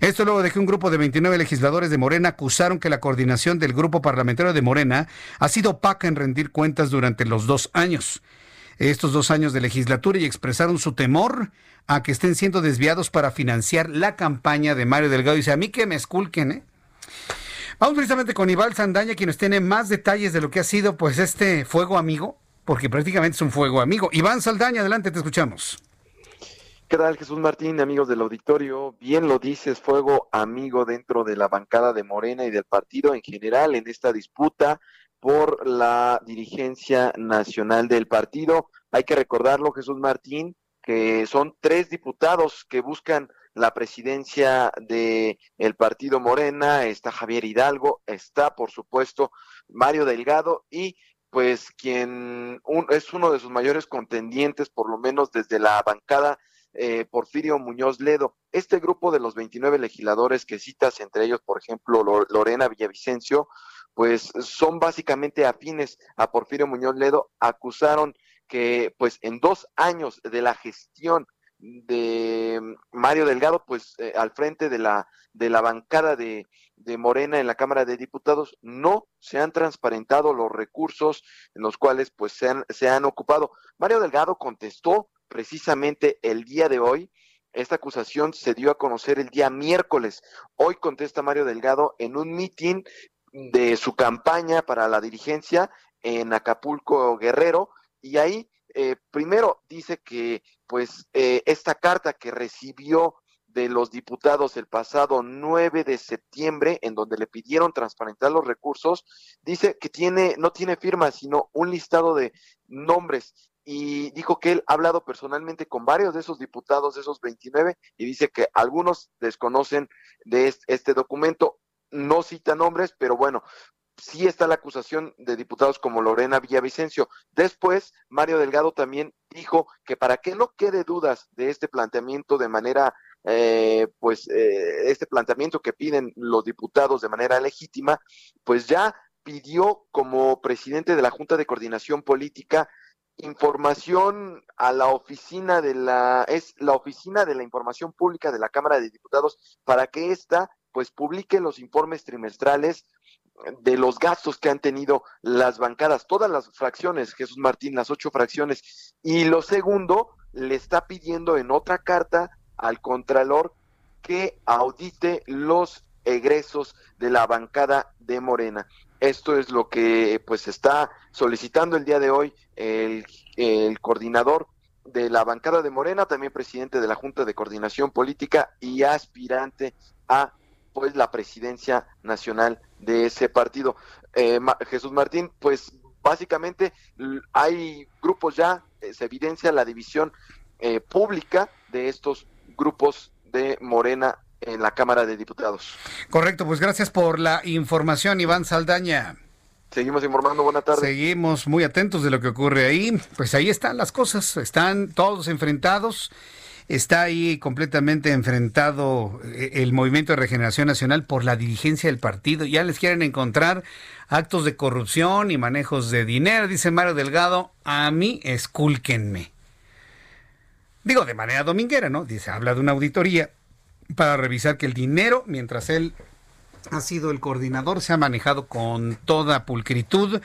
Esto luego de que un grupo de 29 legisladores de Morena acusaron que la coordinación del grupo parlamentario de Morena ha sido opaca en rendir cuentas durante los dos años. Estos dos años de legislatura y expresaron su temor a que estén siendo desviados para financiar la campaña de Mario Delgado. Dice, a mí que me esculquen, ¿eh? Vamos precisamente con Ival Sandaña, quien nos tiene más detalles de lo que ha sido pues este fuego amigo, porque prácticamente es un fuego amigo. Iván Saldaña, adelante, te escuchamos. ¿Qué tal, Jesús Martín, amigos del auditorio? Bien lo dices, fuego amigo dentro de la bancada de Morena y del partido en general en esta disputa por la dirigencia nacional del partido. Hay que recordarlo, Jesús Martín, que son tres diputados que buscan la presidencia de el partido Morena, está Javier Hidalgo, está por supuesto Mario Delgado y pues quien es uno de sus mayores contendientes, por lo menos desde la bancada eh, Porfirio Muñoz Ledo. Este grupo de los 29 legisladores que citas, entre ellos, por ejemplo, Lorena Villavicencio, pues son básicamente afines a Porfirio Muñoz Ledo, acusaron que pues en dos años de la gestión de Mario Delgado, pues eh, al frente de la, de la bancada de, de, Morena en la Cámara de Diputados, no se han transparentado los recursos en los cuales pues se han, se han ocupado. Mario Delgado contestó precisamente el día de hoy. Esta acusación se dio a conocer el día miércoles. Hoy contesta Mario Delgado en un mitin de su campaña para la dirigencia en Acapulco Guerrero y ahí eh, primero dice que pues eh, esta carta que recibió de los diputados el pasado 9 de septiembre, en donde le pidieron transparentar los recursos, dice que tiene, no tiene firma, sino un listado de nombres y dijo que él ha hablado personalmente con varios de esos diputados, de esos 29, y dice que algunos desconocen de este documento, no cita nombres, pero bueno, sí está la acusación de diputados como Lorena Villavicencio. Después, Mario Delgado también dijo que para que no quede dudas de este planteamiento de manera, eh, pues, eh, este planteamiento que piden los diputados de manera legítima, pues ya pidió como presidente de la Junta de Coordinación Política información a la oficina de la es la oficina de la información pública de la Cámara de Diputados para que ésta pues publique los informes trimestrales de los gastos que han tenido las bancadas, todas las fracciones, Jesús Martín, las ocho fracciones. Y lo segundo, le está pidiendo en otra carta al Contralor que audite los egresos de la bancada de Morena. Esto es lo que pues está solicitando el día de hoy el, coordinador de la bancada de Morena, también presidente de la Junta de Coordinación Política y aspirante a pues la presidencia nacional de ese partido. Eh, Jesús Martín, pues básicamente hay grupos ya, eh, se evidencia la división eh, pública de estos grupos de Morena en la Cámara de Diputados. Correcto, pues gracias por la información, Iván Saldaña. Seguimos informando, buena tarde. Seguimos muy atentos de lo que ocurre ahí. Pues ahí están las cosas, están todos enfrentados. Está ahí completamente enfrentado eh, el Movimiento de Regeneración Nacional por la dirigencia del partido. Ya les quieren encontrar actos de corrupción y manejos de dinero, dice Mario Delgado. A mí, escúlquenme. Digo, de manera dominguera, ¿no? Dice, habla de una auditoría para revisar que el dinero, mientras él ha sido el coordinador, se ha manejado con toda pulcritud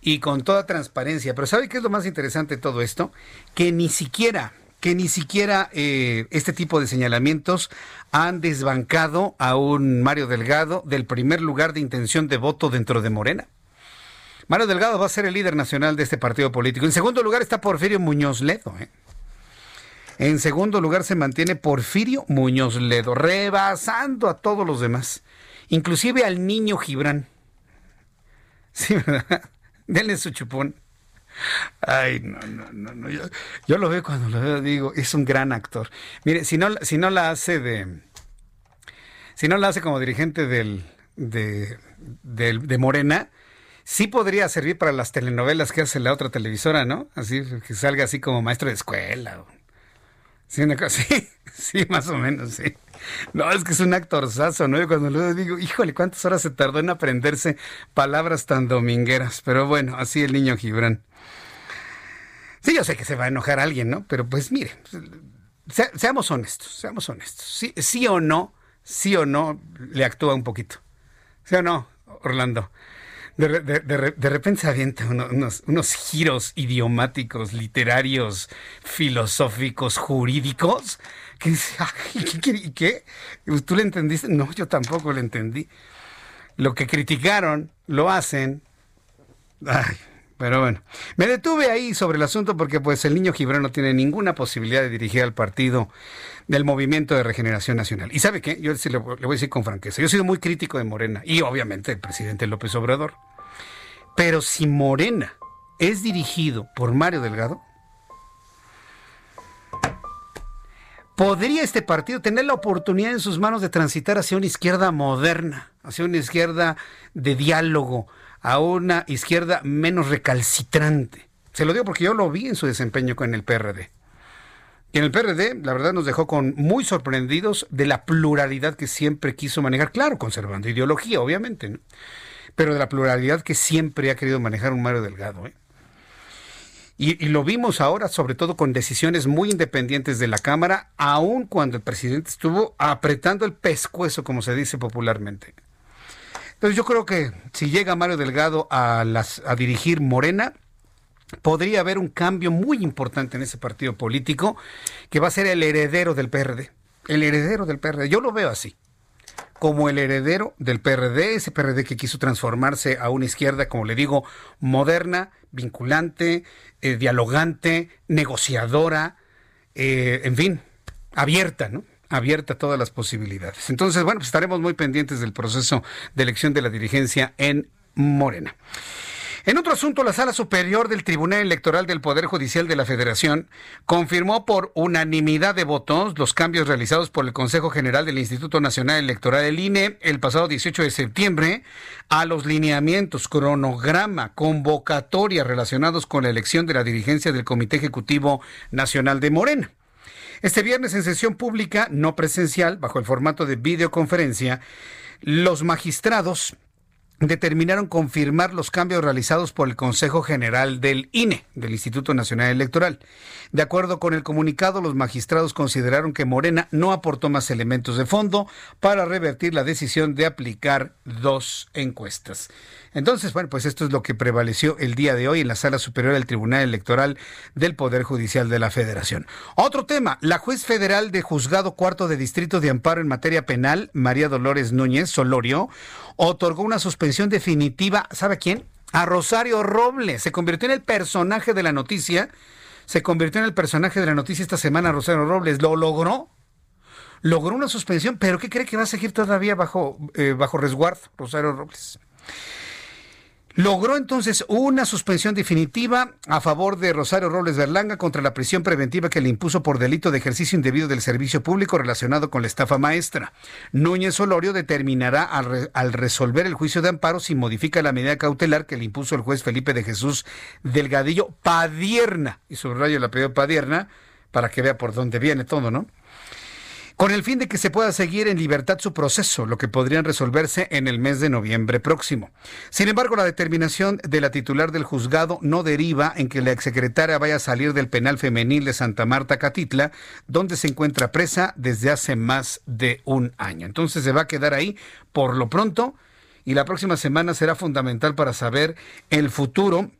y con toda transparencia. Pero ¿sabe qué es lo más interesante de todo esto? Que ni siquiera que ni siquiera eh, este tipo de señalamientos han desbancado a un Mario Delgado del primer lugar de intención de voto dentro de Morena. Mario Delgado va a ser el líder nacional de este partido político. En segundo lugar está Porfirio Muñoz Ledo. ¿eh? En segundo lugar se mantiene Porfirio Muñoz Ledo, rebasando a todos los demás, inclusive al niño Gibran. Sí, ¿verdad? Denle su chupón. Ay, no, no, no, no. Yo, lo veo cuando lo veo, digo, es un gran actor. Mire, si no, si no la hace de. Si no la hace como dirigente del, de, de Morena, sí podría servir para las telenovelas que hace la otra televisora, ¿no? Así, que salga así como maestro de escuela. Sí, sí, sí, más o menos, sí. No, es que es un actorzazo, ¿no? Yo cuando lo digo, híjole, ¿cuántas horas se tardó en aprenderse palabras tan domingueras? Pero bueno, así el niño Gibran. Sí, yo sé que se va a enojar alguien, ¿no? Pero pues mire, seamos honestos, seamos honestos. Sí, sí o no, sí o no, le actúa un poquito. ¿Sí o no, Orlando? De, de, repente se avienta unos, unos, giros idiomáticos, literarios, filosóficos, jurídicos, que dice, ¿qué, ¿qué? ¿Tú le entendiste? No, yo tampoco le entendí. Lo que criticaron, lo hacen. Ay, pero bueno, me detuve ahí sobre el asunto porque pues el niño Gibran no tiene ninguna posibilidad de dirigir al partido del Movimiento de Regeneración Nacional. ¿Y sabe qué? Yo le, voy a decir con franqueza, yo he sido muy crítico de Morena y obviamente el presidente López Obrador. Pero si Morena es dirigido por Mario Delgado, ¿podría este partido tener la oportunidad en sus manos de transitar hacia una izquierda moderna, hacia una izquierda de diálogo, a una izquierda menos recalcitrante. Se lo digo porque yo lo vi en su desempeño con el PRD. Y en el PRD, la verdad, nos dejó con muy sorprendidos de la pluralidad que siempre quiso manejar, claro, conservando ideología, obviamente, pero de la pluralidad que siempre ha querido manejar un Mario Delgado. ¿eh? Y, y, lo vimos ahora, sobre todo con decisiones muy independientes de la Cámara, aun cuando el presidente estuvo apretando el pescuezo, como se dice popularmente. Entonces yo creo que si llega Mario Delgado a, las, a dirigir Morena, podría haber un cambio muy importante en ese partido político que va a ser el heredero del PRD. El heredero del PRD. Yo lo veo así. Como el heredero del PRD, ese PRD que quiso transformarse a una izquierda, como le digo, moderna, vinculante, eh, dialogante, negociadora, eh, en fin, abierta, ¿no? Abierta todas las posibilidades. Entonces, bueno, pues estaremos muy pendientes del proceso de elección de la dirigencia en Morena. En otro asunto, la Sala Superior del Tribunal Electoral del Poder Judicial de la Federación confirmó por unanimidad de votos los cambios realizados por el Consejo General del Instituto Nacional Electoral, el INE, el pasado 18 de septiembre, a los lineamientos, cronograma, convocatoria relacionados con la elección de la dirigencia del Comité Ejecutivo Nacional de Morena. Este viernes en sesión pública, no presencial, bajo el formato de videoconferencia, los magistrados determinaron confirmar los cambios realizados por el Consejo General del INE, del Instituto Nacional Electoral. De acuerdo con el comunicado, los magistrados consideraron que Morena no aportó más elementos de fondo para revertir la decisión de aplicar dos encuestas. Entonces, bueno, pues esto es lo que prevaleció el día de hoy en la Sala Superior del Tribunal Electoral del Poder Judicial de la Federación. Otro tema, la juez federal de Juzgado Cuarto de Distrito de Amparo en materia penal, María Dolores Núñez Solorio, otorgó una suspensión definitiva, ¿sabe quién? A Rosario Robles. Se convirtió en el personaje de la noticia. Se convirtió en el personaje de la noticia esta semana Rosario Robles. ¿Lo logró? Logró una suspensión, pero ¿qué cree que va a seguir todavía bajo, eh, bajo resguardo Rosario Robles? Logró entonces una suspensión definitiva a favor de Rosario Robles Berlanga contra la prisión preventiva que le impuso por delito de ejercicio indebido del servicio público relacionado con la estafa maestra. Núñez Olorio determinará al, resolver el juicio de amparo si modifica la medida cautelar que le impuso el juez Felipe de Jesús Delgadillo Padierna, y subrayo el apellido Padierna, para que vea por dónde viene todo, ¿no? Con el fin de que se pueda seguir en libertad su proceso, lo que podrían resolverse en el mes de noviembre próximo. Sin embargo, la determinación de la titular del juzgado no deriva en que la exsecretaria vaya a salir del penal femenil de Santa Marta Catitla, donde se encuentra presa desde hace más de un año. Entonces se va a quedar ahí por lo pronto y la próxima semana será fundamental para saber el futuro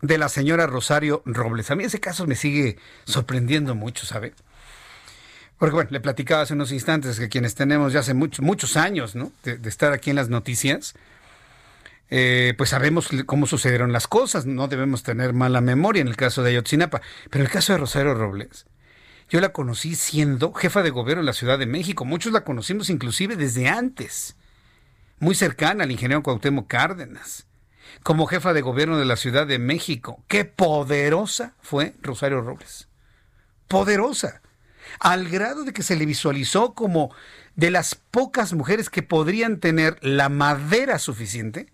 de la señora Rosario Robles. A mí ese caso me sigue sorprendiendo mucho, ¿sabe? Porque bueno, le platicaba hace unos instantes que quienes tenemos ya hace muchos, años, ¿no? De, estar aquí en las noticias, eh, pues sabemos cómo sucedieron las cosas, no debemos tener mala memoria en el caso de Ayotzinapa, pero el caso de Rosario Robles, yo la conocí siendo jefa de gobierno en la Ciudad de México, muchos la conocimos inclusive desde antes, muy cercana al ingeniero Cuauhtémoc Cárdenas, como jefa de gobierno de la Ciudad de México. Qué poderosa fue Rosario Robles. Poderosa al grado de que se le visualizó como de las pocas mujeres que podrían tener la madera suficiente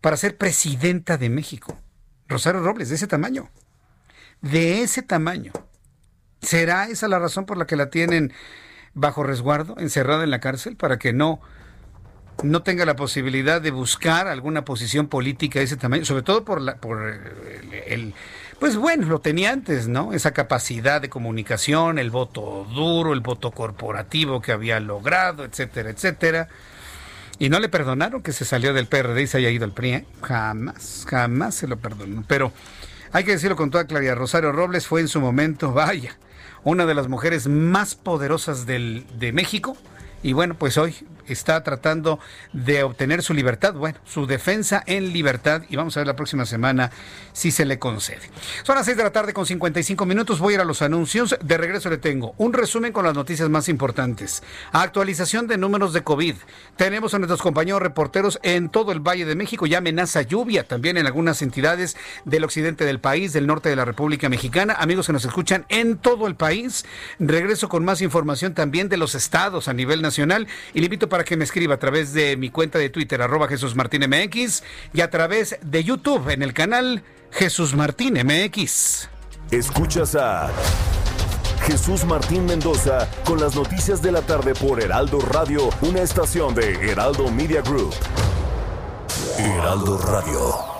para ser presidenta de México. Rosario Robles, de ese tamaño. De ese tamaño. ¿Será esa la razón por la que la tienen bajo resguardo, encerrada en la cárcel, para que no, no tenga la posibilidad de buscar alguna posición política de ese tamaño? Sobre todo por, la, por el pues bueno, lo tenía antes, ¿no? Esa capacidad de comunicación, el voto duro, el voto corporativo que había logrado, etcétera, etcétera. Y no le perdonaron que se salió del PRD y se haya ido al PRI. ¿eh? Jamás, jamás se lo perdonó. Pero hay que decirlo con toda claridad, Rosario Robles fue en su momento, vaya, una de las mujeres más poderosas del, de México. Y bueno, pues hoy está tratando de obtener su libertad, bueno, su defensa en libertad y vamos a ver la próxima semana si se le concede. Son las 6 de la tarde con 55 minutos, voy a ir a los anuncios, de regreso le tengo un resumen con las noticias más importantes, actualización de números de COVID, tenemos a nuestros compañeros reporteros en todo el Valle de México, ya amenaza lluvia también en algunas entidades del occidente del país, del norte de la República Mexicana, amigos que nos escuchan en todo el país, regreso con más información también de los estados a nivel nacional y le invito para que me escriba a través de mi cuenta de Twitter, arroba Jesús Martín MX, y a través de YouTube en el canal Jesús Martín MX. Escuchas a Jesús Martín Mendoza con las noticias de la tarde por Heraldo Radio, una estación de Heraldo Media Group. Heraldo Radio.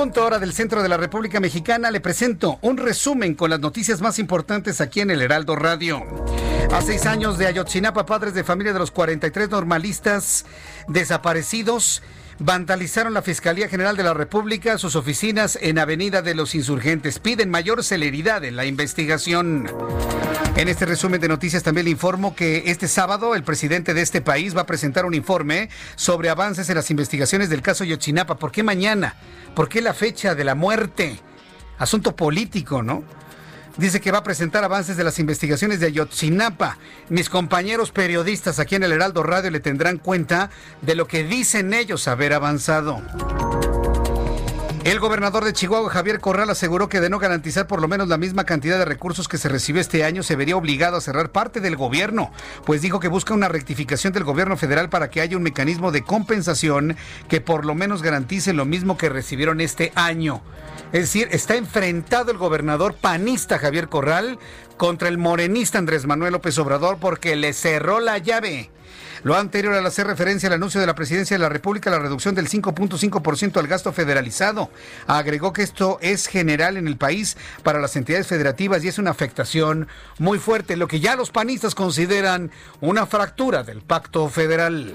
Punto hora del centro de la República Mexicana. Le presento un resumen con las noticias más importantes aquí en el Heraldo Radio. A seis años de Ayotzinapa, padres de familia de los 43 normalistas desaparecidos vandalizaron la Fiscalía General de la República, sus oficinas en Avenida de los Insurgentes. Piden mayor celeridad en la investigación. En este resumen de noticias también le informo que este sábado el presidente de este país va a presentar un informe sobre avances en las investigaciones del caso Yotzinapa. ¿Por qué mañana? ¿Por qué la fecha de la muerte? Asunto político, ¿no? Dice que va a presentar avances de las investigaciones de Ayotzinapa. Mis compañeros periodistas aquí en el Heraldo Radio le tendrán cuenta de lo que dicen ellos haber avanzado. El gobernador de Chihuahua, Javier Corral, aseguró que de no garantizar por lo menos la misma cantidad de recursos que se recibe este año, se vería obligado a cerrar parte del gobierno, pues dijo que busca una rectificación del gobierno federal para que haya un mecanismo de compensación que por lo menos garantice lo mismo que recibieron este año. Es decir, está enfrentado el gobernador panista Javier Corral contra el morenista Andrés Manuel López Obrador porque le cerró la llave. Lo anterior al hacer referencia al anuncio de la presidencia de la República, la reducción del 5.5% al gasto federalizado. Agregó que esto es general en el país para las entidades federativas y es una afectación muy fuerte, lo que ya los panistas consideran una fractura del pacto federal.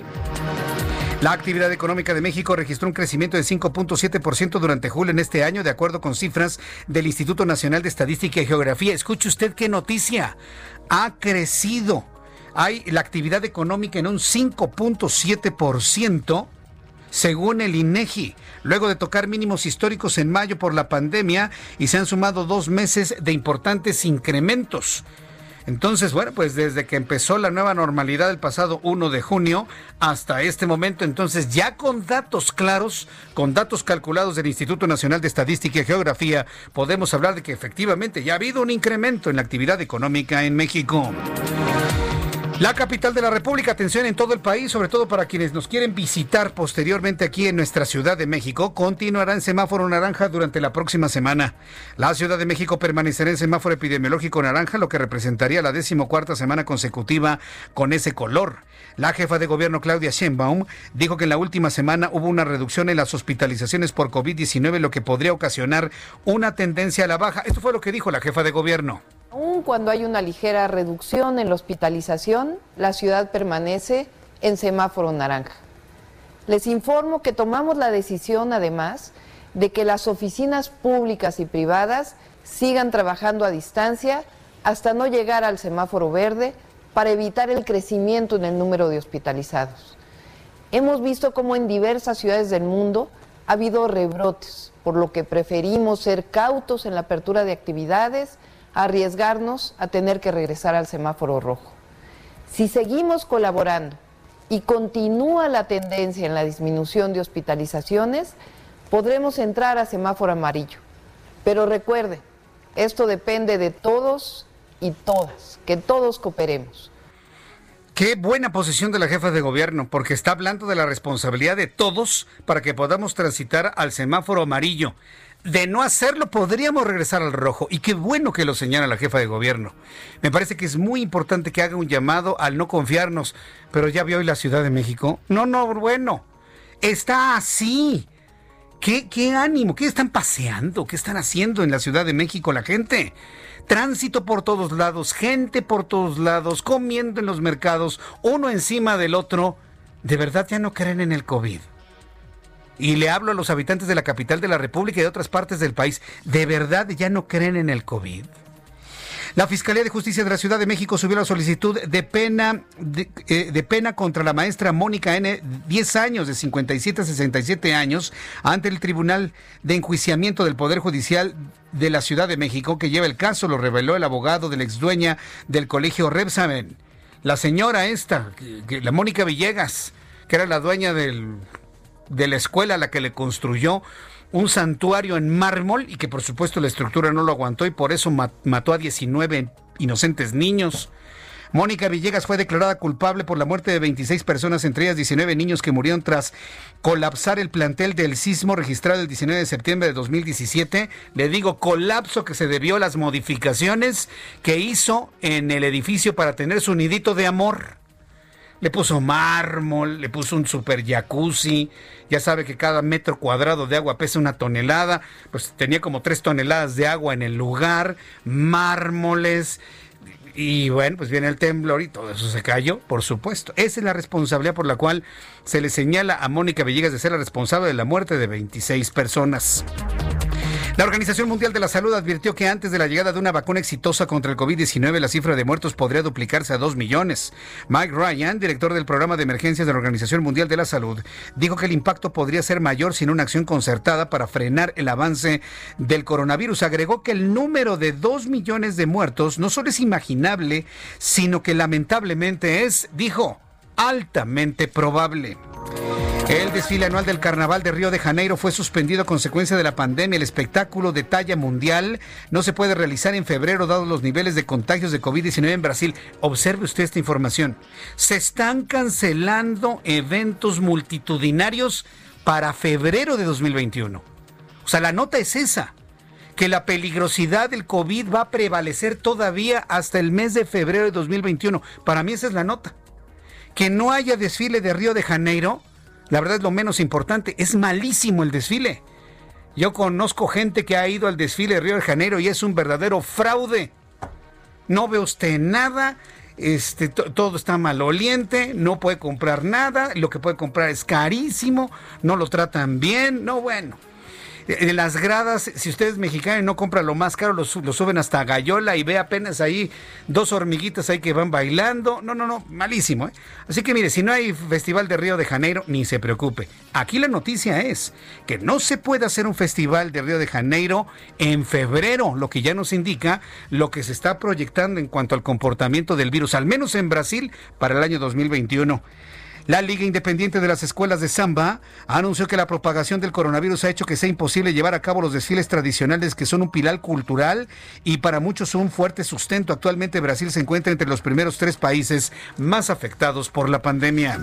La actividad económica de México registró un crecimiento de 5.7% durante julio en este año, de acuerdo con cifras del Instituto Nacional de Estadística y Geografía. Escuche usted qué noticia. Ha crecido. Hay la actividad económica en un 5.7% según el INEGI, luego de tocar mínimos históricos en mayo por la pandemia y se han sumado dos meses de importantes incrementos. Entonces, bueno, pues desde que empezó la nueva normalidad el pasado 1 de junio hasta este momento, entonces ya con datos claros, con datos calculados del Instituto Nacional de Estadística y Geografía, podemos hablar de que efectivamente ya ha habido un incremento en la actividad económica en México. La capital de la República, atención en todo el país, sobre todo para quienes nos quieren visitar posteriormente aquí en nuestra Ciudad de México, continuará en semáforo naranja durante la próxima semana. La Ciudad de México permanecerá en semáforo epidemiológico naranja, lo que representaría la decimocuarta semana consecutiva con ese color. La jefa de gobierno Claudia Sheinbaum dijo que en la última semana hubo una reducción en las hospitalizaciones por COVID-19, lo que podría ocasionar una tendencia a la baja. Esto fue lo que dijo la jefa de gobierno. Aún cuando hay una ligera reducción en la hospitalización, la ciudad permanece en semáforo naranja. Les informo que tomamos la decisión, además, de que las oficinas públicas y privadas sigan trabajando a distancia hasta no llegar al semáforo verde para evitar el crecimiento en el número de hospitalizados. Hemos visto cómo en diversas ciudades del mundo ha habido rebrotes, por lo que preferimos ser cautos en la apertura de actividades, arriesgarnos a tener que regresar al semáforo rojo. Si seguimos colaborando y continúa la tendencia en la disminución de hospitalizaciones, podremos entrar a semáforo amarillo. Pero recuerde, esto depende de todos y todas, que todos cooperemos. Qué buena posición de la jefa de gobierno, porque está hablando de la responsabilidad de todos para que podamos transitar al semáforo amarillo. De no hacerlo, podríamos regresar al rojo. Y qué bueno que lo señala la jefa de gobierno. Me parece que es muy importante que haga un llamado al no confiarnos. Pero ya vio hoy la Ciudad de México. No, no, bueno. Está así. ¿Qué, ¿Qué ánimo? ¿Qué están paseando? ¿Qué están haciendo en la Ciudad de México la gente? Tránsito por todos lados, gente por todos lados, comiendo en los mercados, uno encima del otro. ¿De verdad ya no creen en el COVID? Y le hablo a los habitantes de la capital de la República y de otras partes del país, ¿de verdad ya no creen en el COVID? La Fiscalía de Justicia de la Ciudad de México subió la solicitud de pena de, eh, pena contra la maestra Mónica N, 10 años, de 57 a 67 años, ante el Tribunal de Enjuiciamiento del Poder Judicial de la Ciudad de México, que lleva el caso, lo reveló el abogado de la exdueña del colegio Repsamen. La señora esta, la Mónica Villegas, que era la dueña del de la escuela a la que le construyó un santuario en mármol y que por supuesto la estructura no lo aguantó y por eso mató a 19 inocentes niños. Mónica Villegas fue declarada culpable por la muerte de 26 personas, entre ellas 19 niños que murieron tras colapsar el plantel del sismo registrado el 19 de septiembre de 2017. Le digo colapso que se debió a las modificaciones que hizo en el edificio para tener su nidito de amor. Le puso mármol, le puso un super jacuzzi. Ya sabe que cada metro cuadrado de agua pesa una tonelada. Pues tenía como tres toneladas de agua en el lugar, mármoles. Y bueno, pues viene el temblor y todo eso se cayó, por supuesto. Esa es la responsabilidad por la cual se le señala a Mónica Villegas de ser la responsable de la muerte de 26 personas. La Organización Mundial de la Salud advirtió que antes de la llegada de una vacuna exitosa contra el COVID-19, la cifra de muertos podría duplicarse a 2 millones. Mike Ryan, director del programa de emergencias de la Organización Mundial de la Salud, dijo que el impacto podría ser mayor sin una acción concertada para frenar el avance del coronavirus. Agregó que el número de 2 millones de muertos no solo es imaginable, sino que lamentablemente es, dijo, altamente probable. El desfile anual del Carnaval de Río de Janeiro fue suspendido a consecuencia de la pandemia. El espectáculo de talla mundial no se puede realizar en febrero dados los niveles de contagios de COVID-19 en Brasil. Observe usted esta información. Se están cancelando eventos multitudinarios para febrero de 2021. O sea, la nota es esa que la peligrosidad del COVID va a prevalecer todavía hasta el mes de febrero de 2021. Para mí esa es la nota. Que no haya desfile de Río de Janeiro la verdad es lo menos importante. Es malísimo el desfile. Yo conozco gente que ha ido al desfile de Río de Janeiro y es un verdadero fraude. No ve usted nada este, todo está maloliente, no puede comprar nada, lo que puede comprar es carísimo, no lo tratan bien, no bueno. En las gradas, si usted es mexicano y no compra lo más caro, lo, suben hasta Gallola y ve apenas ahí dos hormiguitas ahí que van bailando. No, no, no, malísimo. ¿eh? Así que mire, si no hay Festival de Río de Janeiro, ni se preocupe. Aquí la noticia es que no se puede hacer un Festival de Río de Janeiro en febrero, lo que ya nos indica lo que se está proyectando en cuanto al comportamiento del virus, al menos en Brasil, para el año 2021. La Liga Independiente de las Escuelas de Samba anunció que la propagación del coronavirus ha hecho que sea imposible llevar a cabo los desfiles tradicionales que son un pilar cultural y para muchos un fuerte sustento. Actualmente Brasil se encuentra entre los primeros tres países más afectados por la pandemia.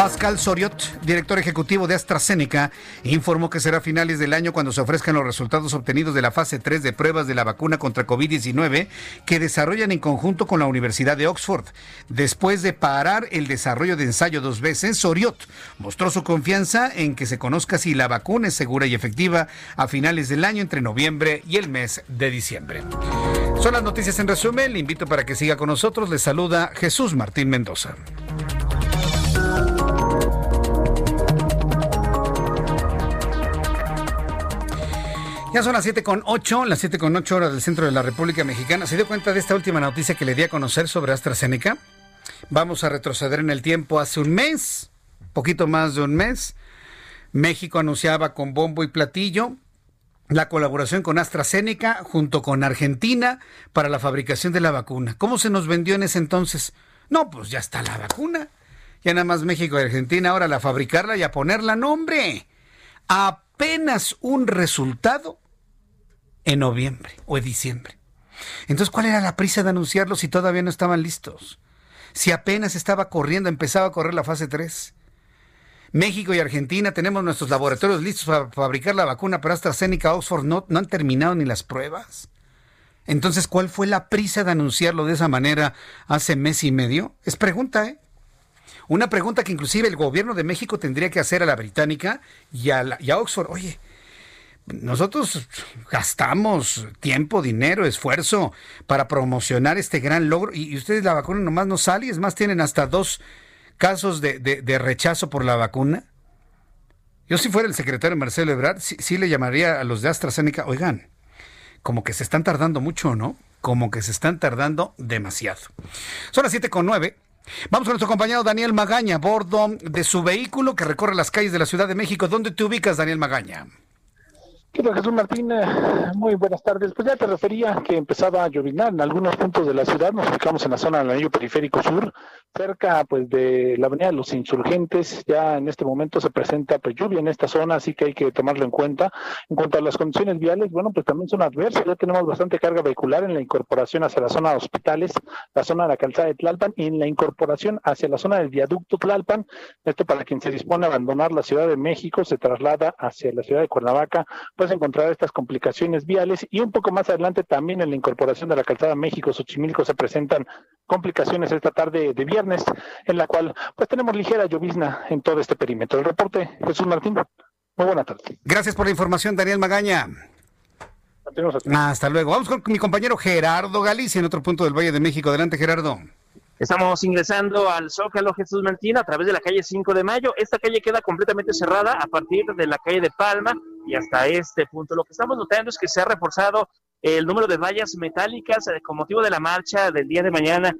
Pascal Soriot, director ejecutivo de AstraZeneca, informó que será a finales del año cuando se ofrezcan los resultados obtenidos de la fase 3 de pruebas de la vacuna contra COVID-19 que desarrollan en conjunto con la Universidad de Oxford. Después de parar el desarrollo de ensayo dos veces, Soriot mostró su confianza en que se conozca si la vacuna es segura y efectiva a finales del año entre noviembre y el mes de diciembre. Son las noticias en resumen. Le invito para que siga con nosotros. Le saluda Jesús Martín Mendoza. Ya son las 7 con 8, las 7 con 8 horas del centro de la República Mexicana. ¿Se dio cuenta de esta última noticia que le di a conocer sobre AstraZeneca? Vamos a retroceder en el tiempo hace un mes, poquito más de un mes. México anunciaba con bombo y platillo la colaboración con AstraZeneca junto con Argentina para la fabricación de la vacuna. ¿Cómo se nos vendió en ese entonces? No, pues ya está la vacuna. Ya nada más México y Argentina ahora la fabricarla y a ponerla nombre. Apenas un resultado en noviembre o en diciembre. Entonces, ¿cuál era la prisa de anunciarlo si todavía no estaban listos? Si apenas estaba corriendo, empezaba a correr la fase 3. México y Argentina tenemos nuestros laboratorios listos para fabricar la vacuna, pero AstraZeneca, Oxford no, no han terminado ni las pruebas. Entonces, ¿cuál fue la prisa de anunciarlo de esa manera hace mes y medio? Es pregunta, ¿eh? Una pregunta que inclusive el gobierno de México tendría que hacer a la británica y a, y a Oxford. Oye, nosotros gastamos tiempo, dinero, esfuerzo para promocionar este gran logro y, ustedes la vacuna nomás no sale, es más, tienen hasta dos casos de, rechazo por la vacuna. Yo si fuera el secretario Marcelo Ebrard, sí, le llamaría a los de AstraZeneca, oigan, como que se están tardando mucho, ¿no? Como que se están tardando demasiado. Son las siete con nueve. Vamos con nuestro compañero Daniel Magaña a bordo de su vehículo que recorre las calles de la Ciudad de México. ¿Dónde te ubicas, Daniel Magaña? ¿Qué Jesús Martín? Eh, muy buenas tardes. Pues ya te refería que empezaba a llovinar en algunos puntos de la ciudad. Nos ubicamos en la zona del anillo periférico sur, cerca pues de la avenida los insurgentes. Ya en este momento se presenta pues lluvia en esta zona, así que hay que tomarlo en cuenta. En cuanto a las condiciones viales, bueno, pues también son adversas. Ya tenemos bastante carga vehicular en la incorporación hacia la zona de hospitales, la zona de la calzada de Tlalpan y en la incorporación hacia la zona del viaducto Tlalpan. Esto para quien se dispone a abandonar la Ciudad de México, se traslada hacia la ciudad de Cuernavaca puedes encontrar estas complicaciones viales y un poco más adelante también en la incorporación de la calzada México-Xochimilco se presentan complicaciones esta tarde de viernes, en la cual pues tenemos ligera llovizna en todo este perímetro. El reporte, Jesús Martín, muy buena tarde. Gracias por la información, Daniel Magaña. Hasta luego. Vamos con mi compañero Gerardo Galicia en otro punto del Valle de México. Adelante, Gerardo. Estamos ingresando al Zócalo Jesús Martín a través de la calle 5 de Mayo. Esta calle queda completamente cerrada a partir de la calle de Palma y hasta este punto. Lo que estamos notando es que se ha reforzado el número de vallas metálicas eh, con motivo de la marcha del día de mañana,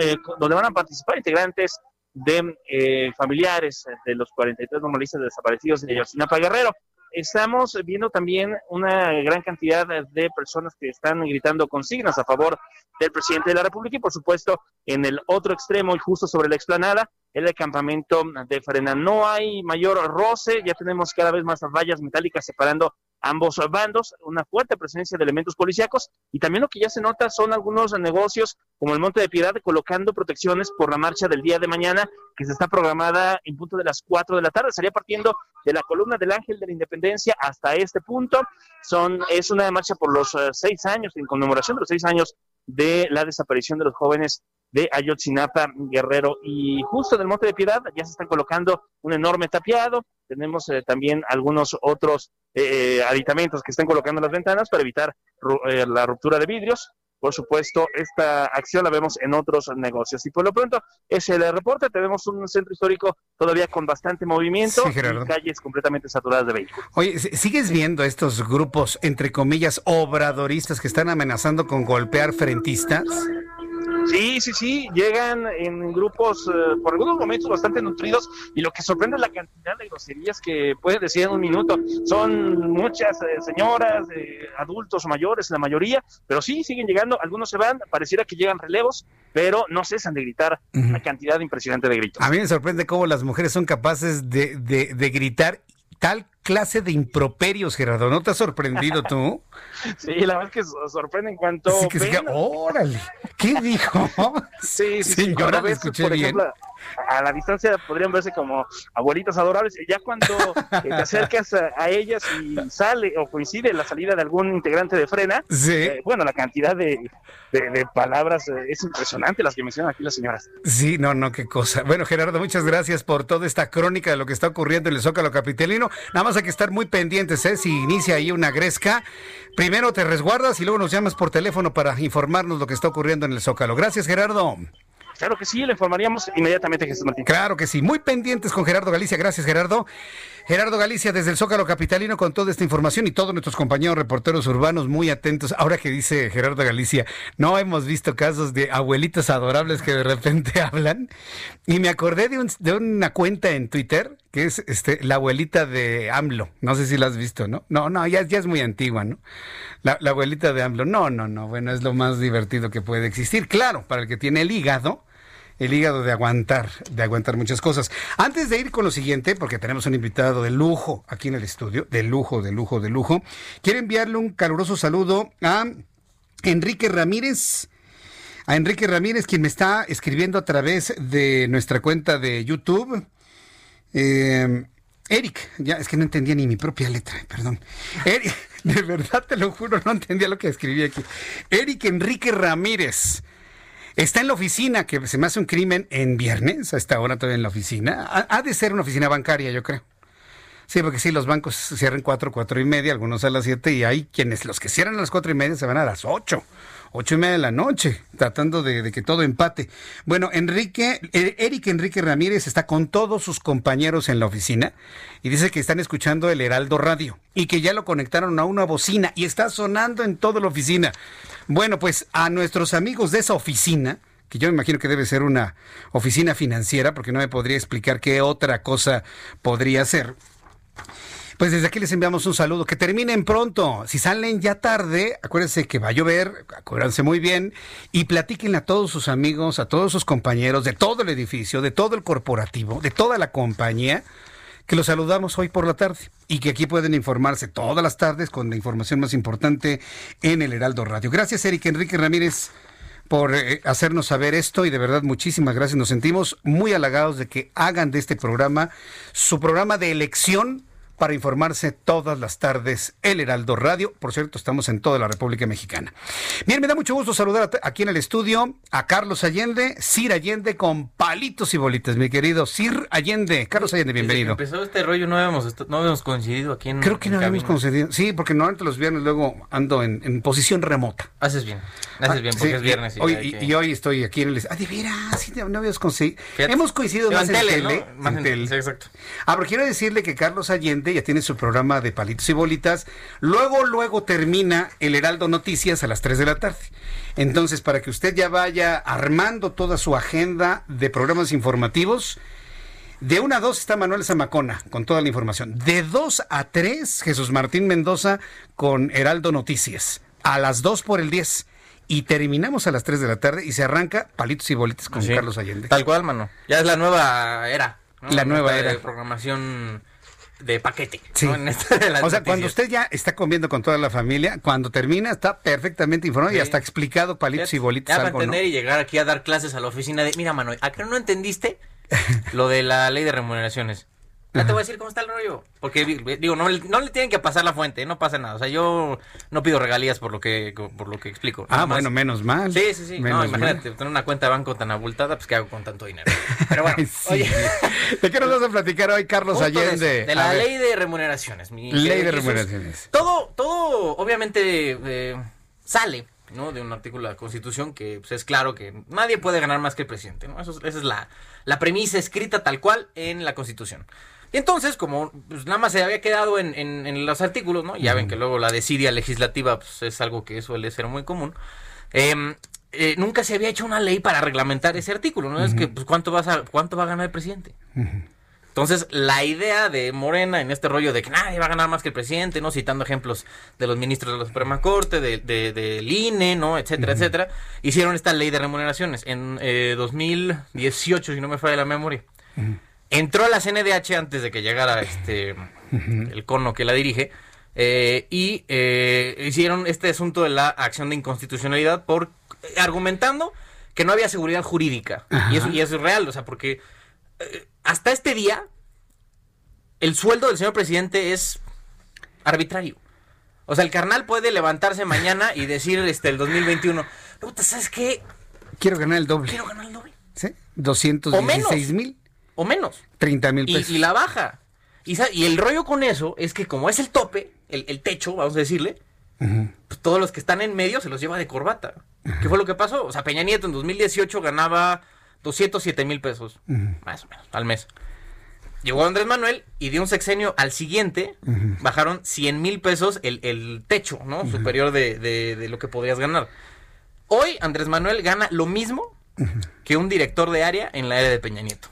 eh, donde van a participar integrantes de eh, familiares de los 43 normalistas desaparecidos de Yosinapa Guerrero. Estamos viendo también una gran cantidad de personas que están gritando consignas a favor del presidente de la República y por supuesto en el otro extremo y justo sobre la explanada el campamento de Frena. No hay mayor roce, ya tenemos cada vez más vallas metálicas separando ambos bandos, una fuerte presencia de elementos policíacos y también lo que ya se nota son algunos negocios como el Monte de Piedad colocando protecciones por la marcha del día de mañana que se está programada en punto de las 4 de la tarde, estaría partiendo de la columna del Ángel de la Independencia hasta este punto. Son, es una marcha por los eh, seis años, en conmemoración de los seis años de la desaparición de los jóvenes de Ayotzinapa Guerrero. Y justo en el Monte de Piedad ya se están colocando un enorme tapiado. Tenemos eh, también algunos otros eh, aditamentos que están colocando en las ventanas para evitar la ruptura de vidrios. Por supuesto, esta acción la vemos en otros negocios. Y por lo pronto es el reporte, tenemos un centro histórico todavía con bastante movimiento Sí, y calles completamente saturadas de vehículos. Oye, ¿si- ¿sigues viendo estos grupos, entre comillas, obradoristas que están amenazando con golpear frentistas? Sí, sí, sí, llegan en grupos, eh, por algunos momentos bastante nutridos y lo que sorprende es la cantidad de groserías que puedes decir en un minuto. Son muchas eh, señoras, eh, adultos mayores, la mayoría, pero sí, siguen llegando, algunos se van, pareciera que llegan relevos, pero no cesan de gritar la cantidad impresionante de gritos. A mí me sorprende cómo las mujeres son capaces de, de- de gritar tal clase de improperios, Gerardo. ¿No te has sorprendido tú? Sí, la verdad es que so- sorprende en cuanto... Sí, que órale, ¿qué dijo? Sí, sí, sí. Señora, Cuando ¿me escuché por bien? ejemplo, a la distancia podrían verse como abuelitas adorables. Ya cuando eh, te acercas a, a ellas y sale o coincide la salida de algún integrante de frena, Sí. eh, bueno, la cantidad de, de- de palabras eh, es impresionante las que mencionan aquí las señoras. Sí, no, no, qué cosa. Bueno, Gerardo, muchas gracias por toda esta crónica de lo que está ocurriendo en el Zócalo Capitalino. Nada más hay que estar muy pendientes, ¿eh? Si inicia ahí una gresca, primero te resguardas y luego nos llamas por teléfono para informarnos lo que está ocurriendo en el Zócalo. Gracias, Gerardo. Claro que sí, le informaríamos inmediatamente, Jesús Martín. Claro que sí, muy pendientes con Gerardo Galicia. Gracias, Gerardo. Gerardo Galicia desde el Zócalo Capitalino con toda esta información y todos nuestros compañeros reporteros urbanos muy atentos. Ahora que dice Gerardo Galicia, no hemos visto casos de abuelitos adorables que de repente hablan. Y me acordé de una cuenta en Twitter que es este, la abuelita de AMLO. No sé si la has visto, ¿no? No, no, ya, ya es muy antigua, ¿no? La, la abuelita de AMLO. No, no, no. Bueno, es lo más divertido que puede existir. Claro, para el que tiene el hígado el hígado de aguantar, de aguantar muchas cosas. Antes de ir con lo siguiente, porque tenemos un invitado de lujo aquí en el estudio, de lujo, de lujo, de lujo, quiero enviarle un caluroso saludo a Enrique Ramírez. A Enrique Ramírez, quien me está escribiendo a través de nuestra cuenta de YouTube. Eh, Eric, ya es que no entendía ni mi propia letra, perdón. Eric, de verdad te lo juro, no entendía lo que escribí aquí. Eric Enrique Ramírez. Está en la oficina, que se me hace un crimen en viernes, a esta hora todavía en la oficina. Ha, ha de ser una oficina bancaria, yo creo. Sí, porque sí, los bancos cierran cuatro, cuatro y media, algunos a las siete, y hay quienes, los que cierran a las cuatro y media, se van a las ocho, ocho y media de la noche, tratando de, de que todo empate. Bueno, Enrique, eh, Eric Enrique Ramírez está con todos sus compañeros en la oficina y dice que están escuchando el Heraldo Radio y que ya lo conectaron a una bocina y está sonando en toda la oficina. Bueno, pues a nuestros amigos de esa oficina, que yo me imagino que debe ser una oficina financiera, porque no me podría explicar qué otra cosa podría ser. Pues desde aquí les enviamos un saludo. Que terminen pronto. Si salen ya tarde, acuérdense que va a llover, acuérdense muy bien y platíquenle a todos sus amigos, a todos sus compañeros de todo el edificio, de todo el corporativo, de toda la compañía, que los saludamos hoy por la tarde y que aquí pueden informarse todas las tardes con la información más importante en el Heraldo Radio. Gracias, Eric Enrique Ramírez por eh, hacernos saber esto y de verdad muchísimas gracias. Nos sentimos muy halagados de que hagan de este programa su programa de elección para informarse todas las tardes el Heraldo Radio. Por cierto, estamos en toda la República Mexicana. Bien, me da mucho gusto saludar aquí en el estudio a Carlos Allende, Sir Allende con palitos y bolitas, mi querido Sir Allende. Carlos Allende, Desde que bienvenido. empezó este rollo no habíamos, no habíamos coincidido aquí en Creo que en no habíamos cabina. concedido. Sí, porque normalmente los viernes luego ando en, en posición remota. Haces bien, haces bien, Ah, porque sí, es viernes. y hoy- y, que- y hoy estoy aquí en el. Ah, de veras, sí, no habíamos conseguido. Fíjate. Hemos coincidido más en en tele, tele. ¿no? Más en en- tele. sí, exacto. Ah, pero quiero decirle que Carlos Allende ya tiene su programa de palitos y bolitas. Luego, luego termina el Heraldo Noticias a las 3 de la tarde. Entonces, para que usted ya vaya armando toda su agenda de programas informativos. De 1 a 2 está Manuel Zamacona con toda la información. De 2 a 3, Jesús Martín Mendoza con Heraldo Noticias. A las 2 por el 10. Y terminamos a las 3 de la tarde y se arranca Palitos y Bolitas con Sí, Carlos Allende. Tal cual, mano. Ya es la nueva era. ¿no? La nueva era. De programación de paquete. Sí. ¿no? En esta de las O sea, noticias. cuando usted ya está comiendo con toda la familia, cuando termina está perfectamente informado y hasta explicado palitos y bolitas Ya para algo, y llegar aquí a dar clases a la oficina de, mira, mano, ¿a qué no entendiste lo de la ley de remuneraciones? Ya te voy a decir cómo está el rollo. Porque, digo, no, le- no le tienen que pasar la fuente, no pasa nada. O sea, yo no pido regalías por lo que, por lo que explico. Ah, bueno, menos mal. Sí, sí, sí. Menos no, imagínate, tener una cuenta de banco tan abultada, pues ¿qué hago con tanto dinero? Pero bueno, sí. oye. ¿De qué nos vas a platicar hoy, Carlos de Allende? De, la ley de remuneraciones. mi Ley de remuneraciones. Todo, todo, obviamente, eh, sale ¿no? De un artículo de la Constitución que pues, es claro que nadie puede ganar más que el presidente, ¿no? Eso, es- esa es la, la premisa escrita tal cual en la Constitución. Y entonces, como pues, nada más se había quedado en, en- en los artículos, ¿no? Ya ven que luego la desidia legislativa pues, es algo que suele ser muy común. em, eh, nunca se había hecho una ley para reglamentar ese artículo, ¿no? Es que, pues, ¿cuánto, vas a, ¿cuánto va a ganar el presidente? Entonces, la idea de Morena en este rollo de que nadie va a ganar más que el presidente, ¿no? Citando ejemplos de los ministros de la Suprema Corte, de, de- del INE, ¿no? Etcétera, etcétera. Hicieron esta ley de remuneraciones en eh, 2018, si no me falla la memoria. Entró a la CNDH antes de que llegara este el cono que la dirige eh, y eh, hicieron este asunto de la acción de inconstitucionalidad por argumentando que no había seguridad jurídica y eso, y eso es real, o sea, porque eh, hasta este día el sueldo del señor presidente es arbitrario. O sea, el carnal puede levantarse mañana y decir este el 2021, puta, ¿sabes qué? Quiero ganar el doble. Quiero ganar el doble. ¿Sí? 216 mil. O menos. 30 mil pesos. y la baja. Y, el rollo con eso es que como es el tope, el, el techo, vamos a decirle, pues todos los que están en medio se los lleva de corbata. ¿Qué fue lo que pasó? O sea, Peña Nieto en 2018 ganaba 207 mil pesos, más o menos, al mes. Llegó Andrés Manuel y de un sexenio al siguiente bajaron 100 mil pesos el, el techo, ¿no? Superior de, de- de lo que podrías ganar. Hoy Andrés Manuel gana lo mismo que un director de área en la era de Peña Nieto.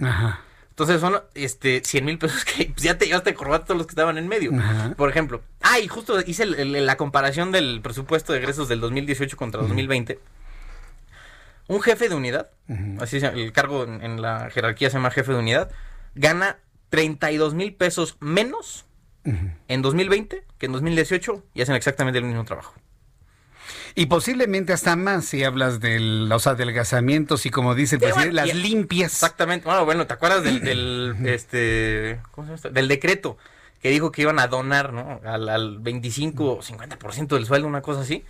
Ajá. Entonces son este 100 mil pesos que ya te llevaste corbata todos los que estaban en medio. Ajá. Por ejemplo. Ah, y justo hice el- el- la comparación del presupuesto de egresos del 2018 contra 2020. Un jefe de unidad, así se llama, el cargo en, en la jerarquía se llama jefe de unidad, gana 32 mil pesos menos en 2020 que en 2018 y hacen exactamente el mismo trabajo. Y posiblemente hasta más si hablas de los adelgazamientos y como dice el presidente, las limpias. Exactamente. Bueno, bueno, ¿te acuerdas del, del, este, ¿cómo se llama esto? del decreto que dijo que iban a donar, ¿no? Al, al 25 o 50% del sueldo, una cosa así.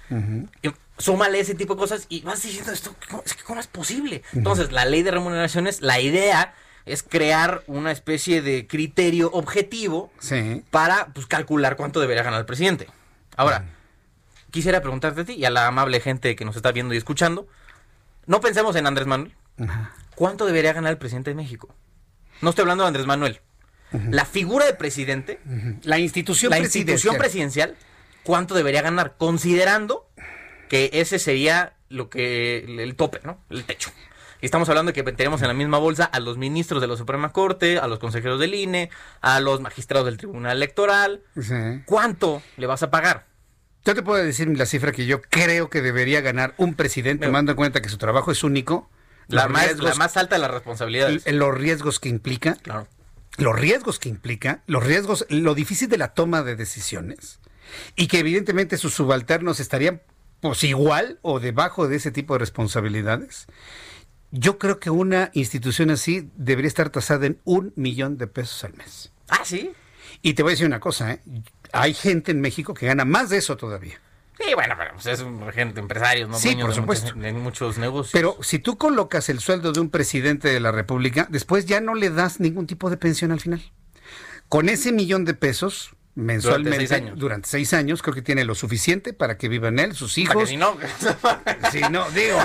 Y súmale ese tipo de cosas y vas diciendo esto, ¿cómo, es que ¿cómo es posible? Entonces, la ley de remuneraciones, la idea es crear una especie de criterio objetivo Sí. para pues, calcular cuánto debería ganar el presidente. Ahora, quisiera preguntarte a ti y a la amable gente que nos está viendo y escuchando, no pensemos en Andrés Manuel. ¿Cuánto debería ganar el presidente de México? No estoy hablando de Andrés Manuel. La figura de presidente, La institución la institución presidencial. ¿cuánto debería ganar? Considerando que ese sería lo que el tope, ¿no? El techo. Y estamos hablando de que meteremos en la misma bolsa a los ministros de la Suprema Corte, a los consejeros del INE, a los magistrados del Tribunal Electoral. Sí. ¿Cuánto le vas a pagar? Yo te puedo decir la cifra que yo creo que debería ganar un presidente, Pero- tomando en cuenta que su trabajo es único. La más, riesgos- la más alta de las responsabilidades. los riesgos que implica, Claro. los riesgos que implica, los riesgos, lo difícil de la toma de decisiones y que evidentemente sus subalternos estarían pues igual o debajo de ese tipo de responsabilidades. Yo creo que una institución así debería estar tasada en un millón de pesos al mes. Ah, sí. Y te voy a decir una cosa, ¿eh? Hay gente en México que gana más de eso todavía. Sí, bueno, pero pues es gente, empresarios, ¿no? Sí, Dueños por de muchos- supuesto. de muchos negocios. Pero si tú colocas el sueldo de un presidente de la República, después ya no le das ningún tipo de pensión al final. Con ese millón de pesos mensualmente seis años. durante seis años, creo que tiene lo suficiente para que vivan él, sus Para hijos. que si no, Si no, digo.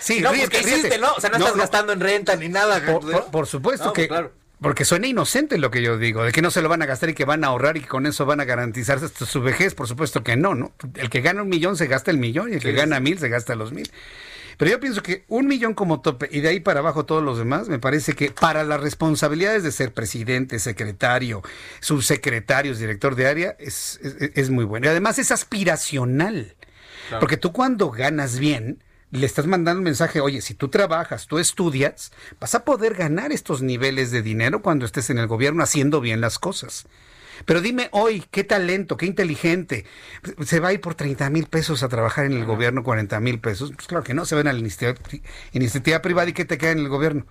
Sí, no, ríete, pues, ¿qué hiciste, no? O sea, no, estás gastando en renta ni nada. Por, por- por supuesto que. pues, claro. Porque suena inocente lo que yo digo, de que no se lo van a gastar y que van a ahorrar y que con eso van a garantizar su vejez, por supuesto que no, ¿no? El que gana un millón se gasta el millón y el que Sí, gana sí. mil se gasta los mil. Pero yo pienso que un millón como tope y de ahí para abajo todos los demás, me parece que para las responsabilidades de ser presidente, secretario, subsecretarios, director de área, es, es- es muy bueno. Y además es aspiracional. Claro. Porque tú cuando ganas bien, le estás mandando un mensaje, oye, si tú trabajas, tú estudias, vas a poder ganar estos niveles de dinero cuando estés en el gobierno haciendo bien las cosas. Pero dime hoy, qué talento, qué inteligente. ¿Se va a ir por 30 mil pesos a trabajar en el gobierno, 40 mil pesos? Pues claro que no, se van a la iniciativa, iniciativa privada y ¿qué te queda en el gobierno?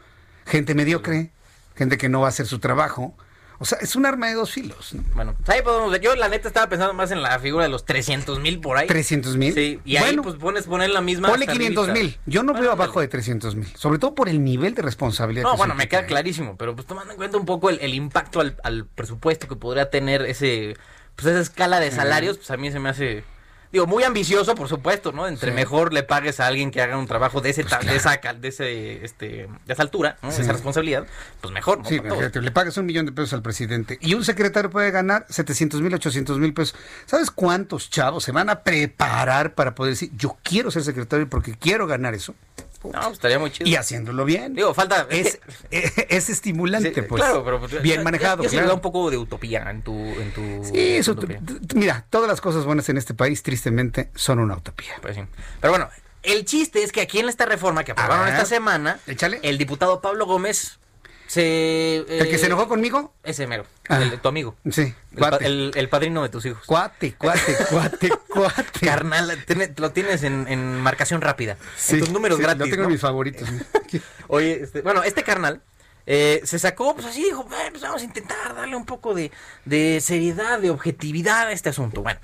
Gente mediocre, gente que no va a hacer su trabajo. O sea, es un arma de dos filos. ¿no? Bueno, pues ahí podemos ver. Yo, la neta, estaba pensando más en la figura de los 300 mil por ahí. 300 mil. Sí, y ahí pues pones poner la misma. Ponle hasta 500 mil. Yo no Bueno, veo abajo de 300 mil. Sobre todo por el nivel de responsabilidad. No, que bueno, me queda clarísimo, pero pues tomando en cuenta un poco el, el impacto al, al presupuesto que podría tener ese, pues esa escala de salarios, pues a mí se me hace Digo, muy ambicioso, por supuesto, ¿no? Entre mejor le pagues a alguien que haga un trabajo de ese Pues de esa cal- de ese este de esa altura, ¿no? Sí. esa responsabilidad, pues mejor, ¿no? Sí, fíjate, le pagas un millón de pesos al presidente y un secretario puede ganar 700 mil, 800 mil pesos. ¿Sabes cuántos chavos se van a preparar para poder decir, yo quiero ser secretario porque quiero ganar eso? No, pues estaría muy chido. Y haciéndolo bien. Digo, falta Es, es estimulante, Sí, pues. claro, pero pues, bien ya- manejado, ya- ya da un poco de utopía en tu en tu Sí, eso, mira, todas las cosas buenas en este país, tristemente, son una utopía. Pues sí. Pero bueno, el chiste es que aquí en esta reforma que aprobaron ver, esta semana, el diputado Pablo Gómez se... ¿El que se enojó conmigo? Ese mero, Ah. el, tu amigo. Sí, El, cuate. el- el padrino de tus hijos. Cuate, cuate, cuate, cuate. Carnal, lo tienes en, en marcación rápida. Sí, en tus números sí, gratis. Lo tengo mis favoritos. Oye, este, bueno, este carnal eh, se sacó, pues así dijo, "Bueno, pues vamos a intentar darle un poco de, de seriedad, de objetividad a este asunto. Bueno,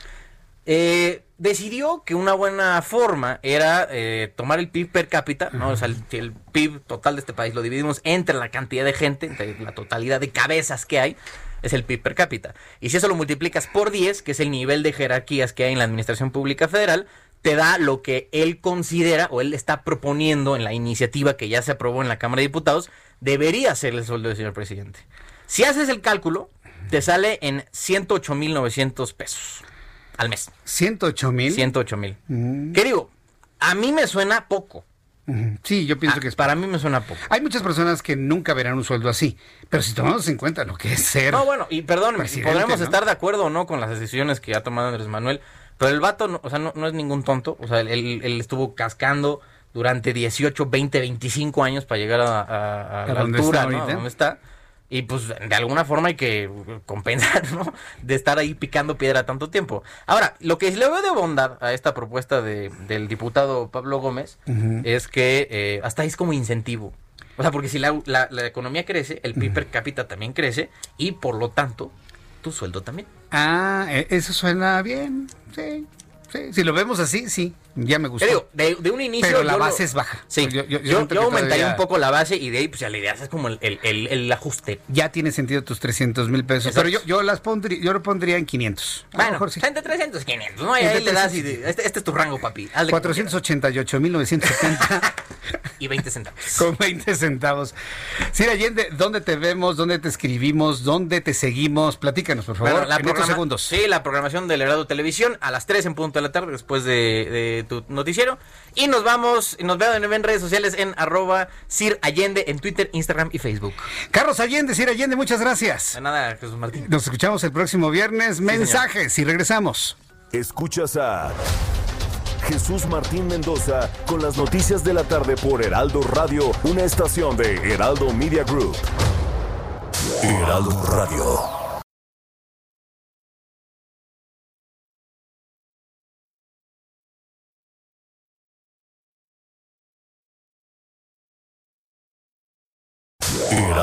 eh, decidió que una buena forma era eh, tomar el PIB per cápita, ¿no? O sea, el, el PIB total de este país lo dividimos entre la cantidad de gente, entre la totalidad de cabezas que hay, es el PIB per cápita. Y si eso lo multiplicas por 10, que es el nivel de jerarquías que hay en la Administración Pública Federal, te da lo que él considera o él está proponiendo en la iniciativa que ya se aprobó en la Cámara de Diputados, debería ser el sueldo del señor presidente. Si haces el cálculo, te sale en 108.900 pesos al mes. 108 mil. 108 mil. ¿Qué digo? A mí me suena poco. Sí, yo pienso que es Para mí me suena poco. Hay muchas personas que nunca verán un sueldo así, pero si tomamos en cuenta lo que es ser. No, bueno, y perdón, podremos ¿no? estar de acuerdo o no con las decisiones que ha tomado Andrés Manuel, pero el vato, no, o sea, no, no es ningún tonto. O sea, él, él estuvo cascando durante 18, 20, 25 años para llegar a, a- a ¿A la dónde altura, ¿no? donde está. Y pues de alguna forma hay que compensar, ¿no? De estar ahí picando piedra tanto tiempo. Ahora, lo que le veo de bondad a esta propuesta de, del diputado Pablo Gómez es que eh, hasta ahí es como incentivo. O sea, porque si la, la- la economía crece, el PIB per cápita también crece y por lo tanto, tu sueldo también. Ah, e- eso suena bien. Sí, sí. Si lo vemos así, sí. Ya me gustó. Digo, de, de un inicio. Pero la yo lo- base es baja. Sí, Yo- aumentaría todavía- un poco la base y de ahí, pues ya la idea es como el, el- el- el ajuste. Ya tiene sentido tus 300 mil pesos. Exacto. Pero yo, yo las pondría, yo lo pondría en 500. A lo Bueno, mejor sí. entre 300 y 500, ¿no? Ahí le das y 300. de- este, este es tu rango, papi. Hazle como 488 mil 970 quieras. Y 20 centavos. con 20 centavos. Sir Allende, ¿dónde te vemos? ¿Dónde te escribimos? ¿Dónde te seguimos? Platícanos, por favor, Bueno, la en estos segundos. Sí, la programación del Herado Televisión a las 3 en punto de la tarde después de, de tu noticiero. Y nos vamos, nos veo en, redes sociales en arroba Sir Allende en Twitter, Instagram y Facebook. Carlos Allende, Sir Allende, muchas gracias. De nada, Jesús Martín. Nos escuchamos el próximo viernes. Mensajes y regresamos. Escuchas a Jesús Martín Mendoza con las noticias de la tarde por Heraldo Radio, una estación de Heraldo Media Group. Heraldo Radio.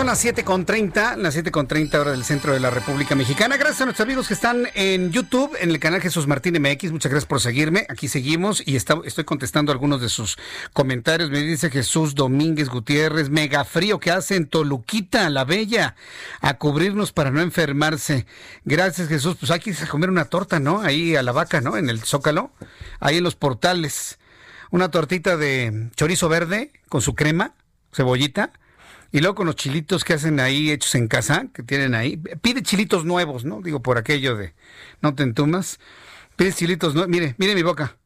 Son las 7.30, las 7.30 hora del centro de la República Mexicana. Gracias a nuestros amigos que están en YouTube, en el canal Jesús Martín MX. Muchas gracias por seguirme. Aquí seguimos y estoy contestando algunos de sus comentarios. Me dice Jesús Domínguez Gutiérrez, mega frío que hace en Toluquita, la Bella, a cubrirnos para no enfermarse. Gracias Jesús. Pues hay que irse a comer una torta, ¿no? Ahí a la vaca, ¿no? En el Zócalo, ahí en los portales. Una tortita de chorizo verde con su crema, cebollita. Y luego con los chilitos que hacen ahí, hechos en casa, que tienen ahí. Pide chilitos nuevos, ¿no? Digo, por aquello de no te entumas. Pide chilitos nuevos. Mire, mire mi boca.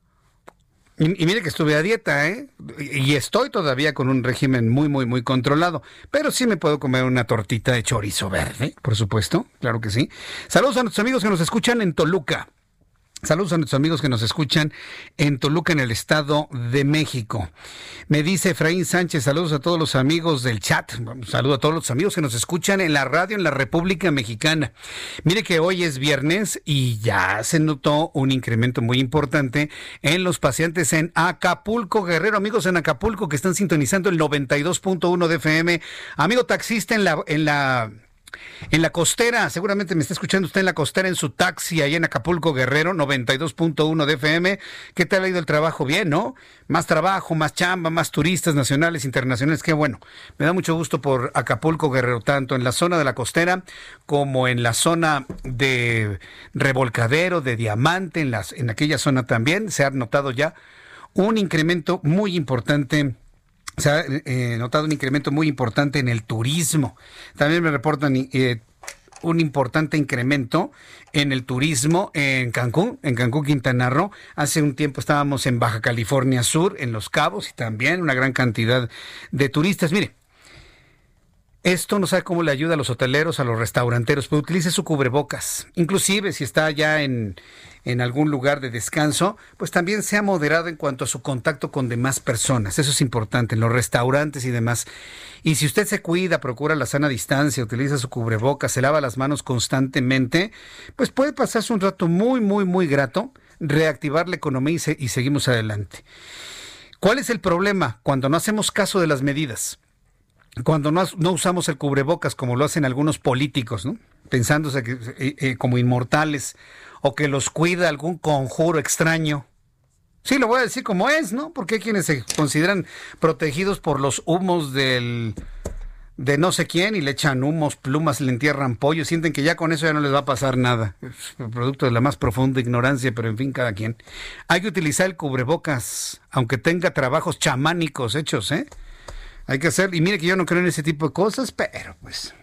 Y, y mire que estuve a dieta, ¿eh? Y, y estoy todavía con un régimen muy, muy, muy controlado. Pero sí me puedo comer una tortita de chorizo verde, por supuesto. Claro que sí. Saludos a nuestros amigos que nos escuchan en Toluca. Saludos a nuestros amigos que nos escuchan en Toluca, en el Estado de México. Me dice Efraín Sánchez, saludos a todos los amigos del chat. Un saludo a todos los amigos que nos escuchan en la radio en la República Mexicana. Mire que hoy es viernes y ya se notó un incremento muy importante en los pacientes en Acapulco, Guerrero. Amigos en Acapulco que están sintonizando el 92.1 de FM. Amigo taxista en la, en la En la costera, seguramente me está escuchando usted en la costera en su taxi ahí en Acapulco Guerrero 92.1 de FM. ¿Qué tal ha ido el trabajo? Bien, ¿no? Más trabajo, más chamba, más turistas nacionales, internacionales. Qué bueno. Me da mucho gusto por Acapulco Guerrero, tanto en la zona de la costera como en la zona de revolcadero, de diamante, en, las, en aquella zona también. Se ha notado ya un incremento muy importante se ha eh, notado un incremento muy importante en el turismo. También me reportan eh, un importante incremento en el turismo en Cancún, en Cancún, Quintana Roo. Hace un tiempo estábamos en Baja California Sur, en Los Cabos, y también una gran cantidad de turistas. Mire, esto no sabe cómo le ayuda a los hoteleros, a los restauranteros, pero utilice su cubrebocas. Inclusive si está ya en, en algún lugar de descanso, pues también sea moderado en cuanto a su contacto con demás personas. Eso es importante en los restaurantes y demás. Y si usted se cuida, procura la sana distancia, utiliza su cubrebocas, se lava las manos constantemente, pues puede pasarse un rato muy, muy, muy grato, reactivar la economía y, seguimos adelante. ¿Cuál es el problema cuando no hacemos caso de las medidas? Cuando no, usamos el cubrebocas como lo hacen algunos políticos, pensándose que, eh, eh, como inmortales o que los cuida algún conjuro extraño. Sí, lo voy a decir como es, ¿no? Porque hay quienes se consideran protegidos por los humos del de no sé quién y le echan humos, plumas, le entierran pollo, sienten que ya con eso ya no les va a pasar nada. Es producto de la más profunda ignorancia, pero en fin, cada quien. Hay que utilizar el cubrebocas, aunque tenga trabajos chamánicos hechos, ¿eh? Hay que hacer, y mire que yo no creo en ese tipo de cosas, pero pues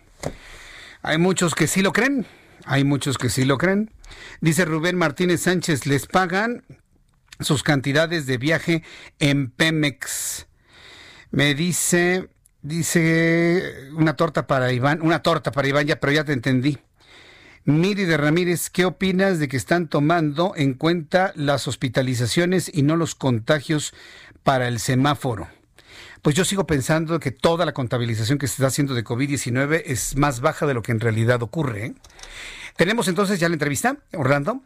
hay muchos que sí lo creen. Hay muchos que sí lo creen. Dice Rubén Martínez Sánchez, les pagan sus cantidades de viaje en Pemex. Me dice, dice una torta para Iván, una torta para Iván, ya, pero ya te entendí. Miri de Ramírez, ¿qué opinas de que están tomando en cuenta las hospitalizaciones y no los contagios para el semáforo? Pues yo sigo pensando que toda la contabilización que se está haciendo de COVID-19 es más baja de lo que en realidad ocurre. ¿eh? Tenemos entonces ya la entrevista, Orlando.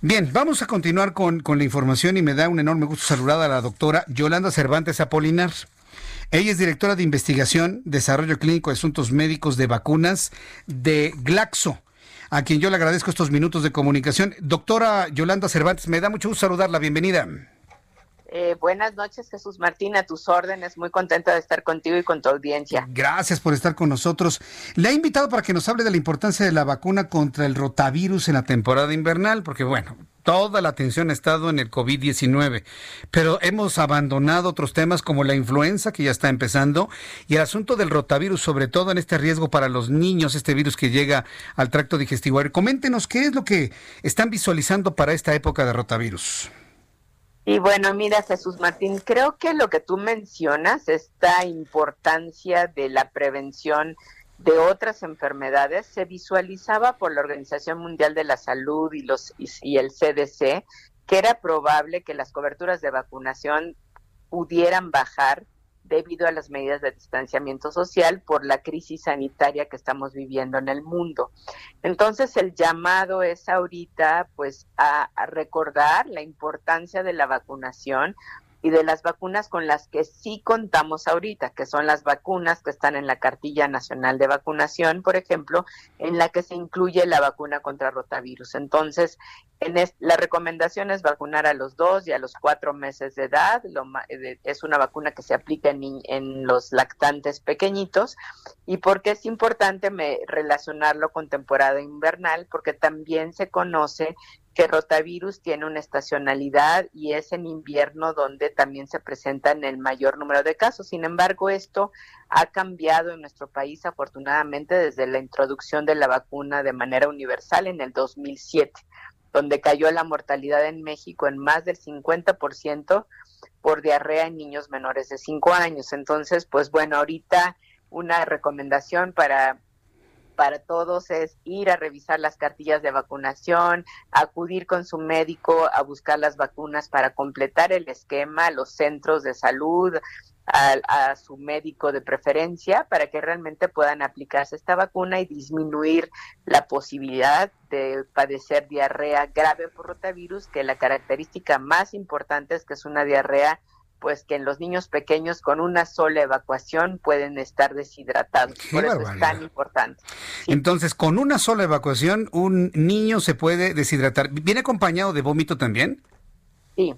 Bien, vamos a continuar con, con, la información y me da un enorme gusto saludar a la doctora Yolanda Cervantes Apolinar. Ella es directora de investigación, desarrollo clínico asuntos médicos de vacunas de Glaxo, a quien yo le agradezco estos minutos de comunicación. Doctora Yolanda Cervantes, me da mucho gusto saludarla. Bienvenida. Eh, buenas noches, Jesús Martín, a tus órdenes. Muy contenta de estar contigo y con tu audiencia. Gracias por estar con nosotros. Le ha invitado para que nos hable de la importancia de la vacuna contra el rotavirus en la temporada invernal, porque bueno, toda la atención ha estado en el COVID-19, pero hemos abandonado otros temas como la influenza, que ya está empezando, y el asunto del rotavirus, sobre todo en este riesgo para los niños, este virus que llega al tracto digestivo. Coméntenos qué es lo que están visualizando para esta época de rotavirus. Y bueno, mira, Jesús Martín, creo que lo que tú mencionas, esta importancia de la prevención de otras enfermedades, se visualizaba por la Organización Mundial de la Salud y, los, y el CDC, que era probable que las coberturas de vacunación pudieran bajar debido a las medidas de distanciamiento social por la crisis sanitaria que estamos viviendo en el mundo. Entonces el llamado es ahorita pues a, a recordar la importancia de la vacunación y de las vacunas con las que sí contamos ahorita, que son las vacunas que están en la cartilla nacional de vacunación, por ejemplo, en la que se incluye la vacuna contra rotavirus. Entonces, en la recomendación es vacunar a los dos y a los cuatro meses de edad. Eh, es una vacuna que se aplica en, los lactantes pequeñitos. ¿Y porque es importante relacionarlo con temporada invernal? Porque también se conoce que rotavirus tiene una estacionalidad y es en invierno donde también se presentan el mayor número de casos. Sin embargo, esto ha cambiado en nuestro país afortunadamente desde la introducción de la vacuna de manera universal en el 2007, donde cayó la mortalidad en México en más del 50% por diarrea en niños menores de 5 años. Entonces, pues bueno, ahorita una recomendación para para todos es ir a revisar las cartillas de vacunación, acudir con su médico a buscar las vacunas para completar el esquema, los centros de salud, a, su médico de preferencia para que realmente puedan aplicarse esta vacuna y disminuir la posibilidad de padecer diarrea grave por rotavirus, que la característica más importante es que es una diarrea pues que en los niños pequeños con una sola evacuación pueden estar deshidratados. Por eso es tan importante. Entonces, con una sola evacuación, un niño se puede deshidratar. ¿Viene acompañado de vómito también? Sí,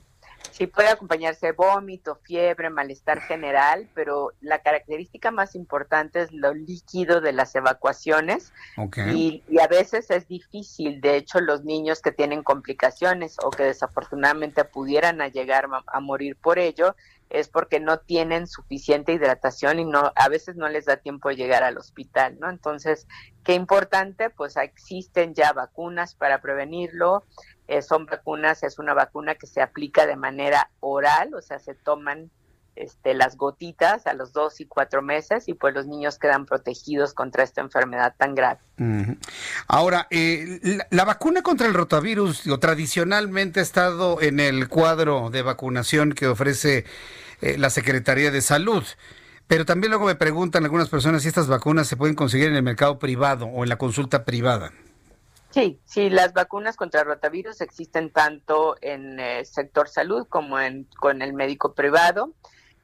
Sí puede acompañarse vómito, fiebre, malestar general, pero la característica más importante es lo líquido de las evacuaciones y, a veces es difícil. De hecho, los niños que tienen complicaciones o que desafortunadamente pudieran a llegar a, morir por ello es porque no tienen suficiente hidratación y no a veces no les da tiempo de llegar al hospital, ¿no? Entonces, qué importante, pues existen ya vacunas para prevenirlo. Eh, son vacunas, es una vacuna que se aplica de manera oral, o sea, se toman este, las gotitas a los dos y cuatro meses y pues los niños quedan protegidos contra esta enfermedad tan grave. Ahora, eh, la, vacuna contra el rotavirus tradicionalmente ha estado en el cuadro de vacunación que ofrece eh, la Secretaría de Salud. Pero también luego me preguntan algunas personas si estas vacunas se pueden conseguir en el mercado privado o en la consulta privada. Sí, sí, las vacunas contra rotavirus existen tanto en el sector salud como en con el médico privado.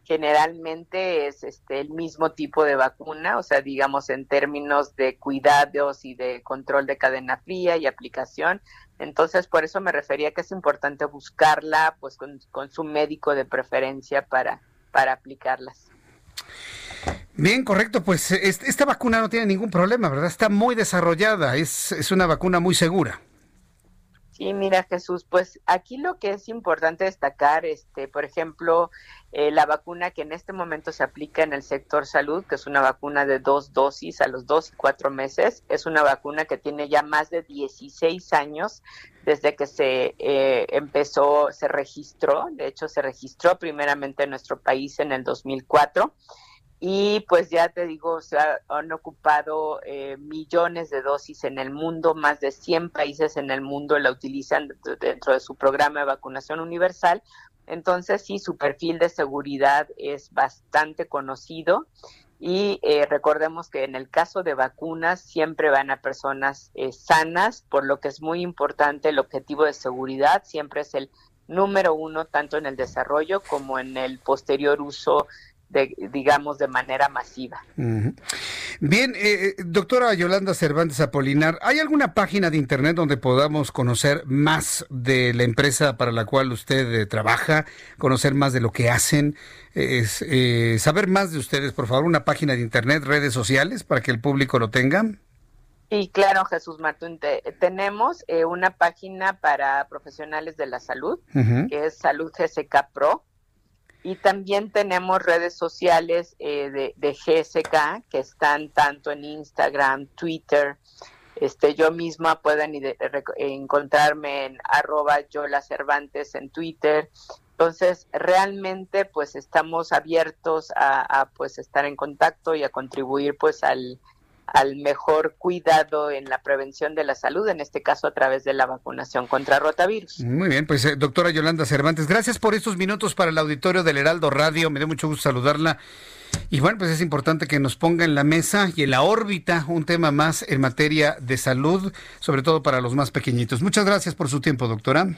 Generalmente es este el mismo tipo de vacuna, o sea, digamos en términos de cuidados y de control de cadena fría y aplicación. Entonces, por eso me refería que es importante buscarla pues con, con su médico de preferencia para para aplicarlas. Bien, correcto. Pues esta vacuna no tiene ningún problema, ¿verdad? Está muy desarrollada, es, es una vacuna muy segura. Sí, mira Jesús, pues aquí lo que es importante destacar, este, por ejemplo, eh, la vacuna que en este momento se aplica en el sector salud, que es una vacuna de dos dosis a los dos y cuatro meses, es una vacuna que tiene ya más de 16 años desde que se eh, empezó, se registró, de hecho se registró primeramente en nuestro país en el 2004 y pues ya te digo, se han ocupado eh, millones de dosis en el mundo, más de 100 países en el mundo la utilizan dentro de su programa de vacunación universal. Entonces sí, su perfil de seguridad es bastante conocido y eh, recordemos que en el caso de vacunas siempre van a personas eh, sanas, por lo que es muy importante el objetivo de seguridad, siempre es el número uno tanto en el desarrollo como en el posterior uso digamos, de manera masiva. Bien, eh, eh, doctora Yolanda Cervantes Apolinar, ¿hay alguna página de Internet donde podamos conocer más de la empresa para la cual usted eh, trabaja, conocer más de lo que hacen, saber más de ustedes, por favor, una página de Internet, redes sociales, para que el público lo tenga? Sí, claro, Jesús Martín. tenemos una página para profesionales de la salud, que es Salud GSK Pro y también tenemos redes sociales eh, de, GSK que están tanto en Instagram, Twitter. Este, yo misma pueden encontrarme en arroba Yola Cervantes en Twitter. Entonces, realmente, pues estamos abiertos a, a, pues estar en contacto y a contribuir, pues al, al mejor cuidado en la prevención de la salud, en este caso a través de la vacunación contra rotavirus. Muy bien, pues eh, doctora Yolanda Cervantes, gracias por estos minutos para el auditorio del Heraldo Radio, me dio mucho gusto saludarla. Y bueno, pues es importante que nos ponga en la mesa y en la órbita un tema más en materia de salud, sobre todo para los más pequeñitos. Muchas gracias por su tiempo, doctora.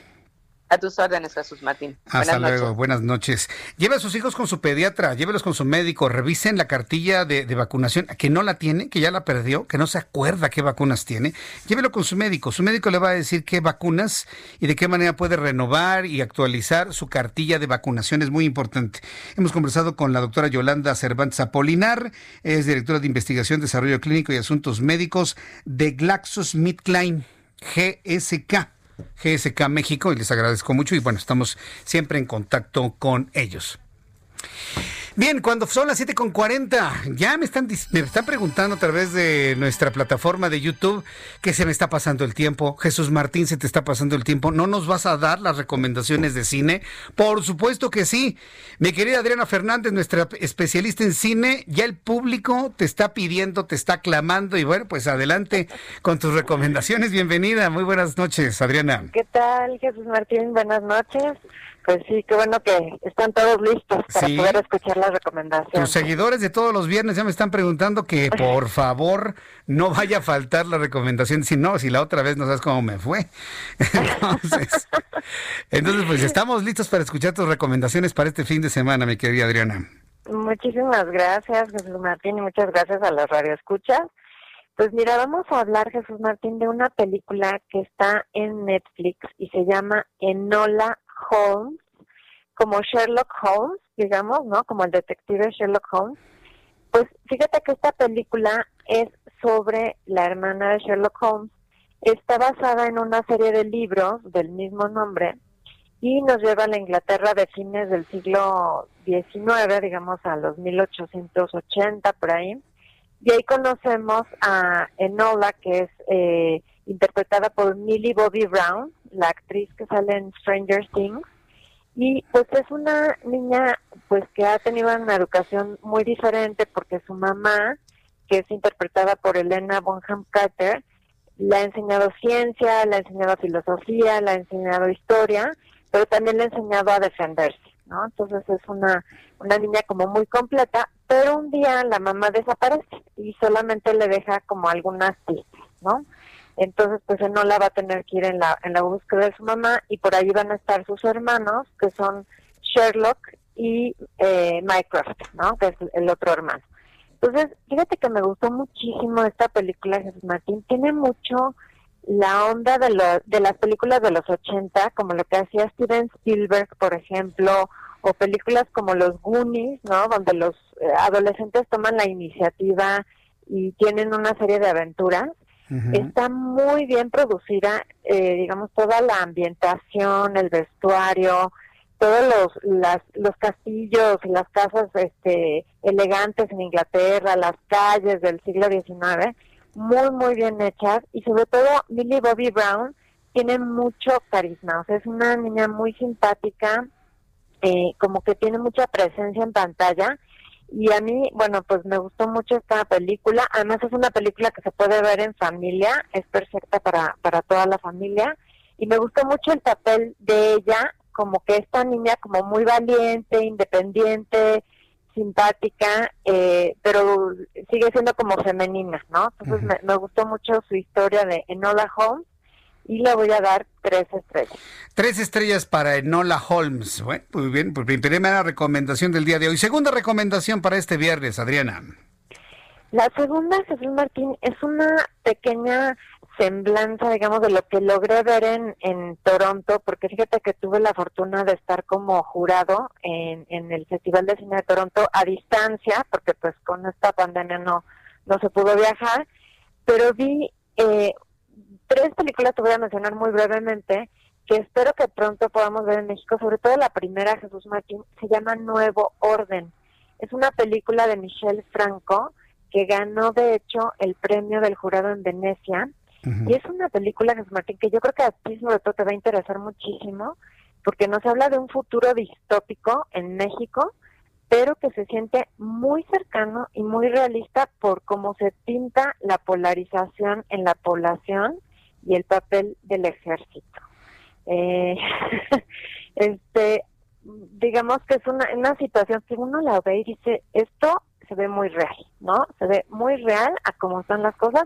A tus órdenes, Jesús Martín. Hasta luego, buenas noches. Lleve a sus hijos con su pediatra, llévelos con su médico, revisen la cartilla de, vacunación, que no la tiene, que ya la perdió, que no se acuerda qué vacunas tiene. Llévelo con su médico. Su médico le va a decir qué vacunas y de qué manera puede renovar y actualizar su cartilla de vacunación. Es muy importante. Hemos conversado con la doctora Yolanda Cervantes Apolinar, es directora de Investigación, Desarrollo Clínico y Asuntos Médicos de GlaxoSmithKline, GSK. GSK México y les agradezco mucho y bueno, estamos siempre en contacto con ellos. Bien, cuando son las 7.40, ya me están, me están preguntando a través de nuestra plataforma de YouTube que se me está pasando el tiempo. Jesús Martín, se te está pasando el tiempo. ¿No nos vas a dar las recomendaciones de cine? Por supuesto que sí. Mi querida Adriana Fernández, nuestra especialista en cine, ya el público te está pidiendo, te está clamando y bueno, pues adelante con tus recomendaciones. Bienvenida, muy buenas noches, Adriana. ¿Qué tal, Jesús Martín? Buenas noches. Pues sí, qué bueno que están todos listos para Sí. poder escuchar las recomendaciones. Tus seguidores de todos los viernes ya me están preguntando que por favor no vaya a faltar la recomendación. Si no, si la otra vez no sabes cómo me fue. Entonces, entonces pues estamos listos para escuchar tus recomendaciones para este fin de semana, mi querida Adriana. Muchísimas gracias, Jesús Martín, y muchas gracias a las radioescuchas. Pues mira, vamos a hablar, Jesús Martín, de una película que está en Netflix y se llama Enola Holmes, como Sherlock Holmes, digamos, ¿no? Como el detective Sherlock Holmes. Pues fíjate que esta película es sobre la hermana de Sherlock Holmes. Está basada en una serie de libros del mismo nombre y nos lleva a la Inglaterra de fines del siglo XIX, digamos a los 1880 por ahí. Y ahí conocemos a Enola, que es eh, interpretada por Millie Bobby Brown, la actriz que sale en Stranger Things. Y pues es una niña pues que ha tenido una educación muy diferente porque su mamá, que es interpretada por Elena Bonham Carter, le ha enseñado ciencia, le ha enseñado filosofía, le ha enseñado historia, pero también le ha enseñado a defenderse, ¿no? Entonces es una, una niña como muy completa, pero un día la mamá desaparece y solamente le deja como algunas pistas, ¿no? Entonces, pues Enola va a tener que ir en la, en la búsqueda de su mamá y por ahí van a estar sus hermanos, que son Sherlock y eh, Mycroft, ¿no? Que es el otro hermano. Entonces, fíjate que me gustó muchísimo esta película, Jesús Martín. Tiene mucho la onda de, lo, de las películas de los 80, como lo que hacía Steven Spielberg, por ejemplo, o películas como Los Goonies, ¿no? Donde los eh, adolescentes toman la iniciativa y tienen una serie de aventuras. Está muy bien producida, eh, digamos, toda la ambientación, el vestuario, todos los, las, los castillos las casas este, elegantes en Inglaterra, las calles del siglo XIX, muy, muy bien hechas. Y sobre todo, Millie Bobby Brown tiene mucho carisma, o sea, es una niña muy simpática, eh, como que tiene mucha presencia en pantalla. Y a mí, bueno, pues me gustó mucho esta película. Además es una película que se puede ver en familia, es perfecta para, para toda la familia. Y me gustó mucho el papel de ella, como que esta niña como muy valiente, independiente, simpática, eh, pero sigue siendo como femenina, ¿no? Entonces me, me gustó mucho su historia de Enola Holmes y le voy a dar tres estrellas. Tres estrellas para Enola Holmes. Bueno, muy bien, pues mi primera recomendación del día de hoy. Segunda recomendación para este viernes, Adriana. La segunda, Jesús Martín, es una pequeña semblanza, digamos, de lo que logré ver en, en Toronto, porque fíjate que tuve la fortuna de estar como jurado en, en el Festival de Cine de Toronto a distancia, porque pues con esta pandemia no, no se pudo viajar, pero vi eh, tres películas que voy a mencionar muy brevemente, que espero que pronto podamos ver en México, sobre todo la primera, Jesús Martín, se llama Nuevo Orden. Es una película de Michelle Franco, que ganó de hecho el premio del jurado en Venecia. Y es una película, Jesús Martín, que yo creo que a ti sobre todo te va a interesar muchísimo, porque nos habla de un futuro distópico en México, pero que se siente muy cercano y muy realista por cómo se pinta la polarización en la población y el papel del ejército. Eh, este, digamos que es una, una situación que uno la ve y dice, esto se ve muy real, ¿no? Se ve muy real a cómo están las cosas.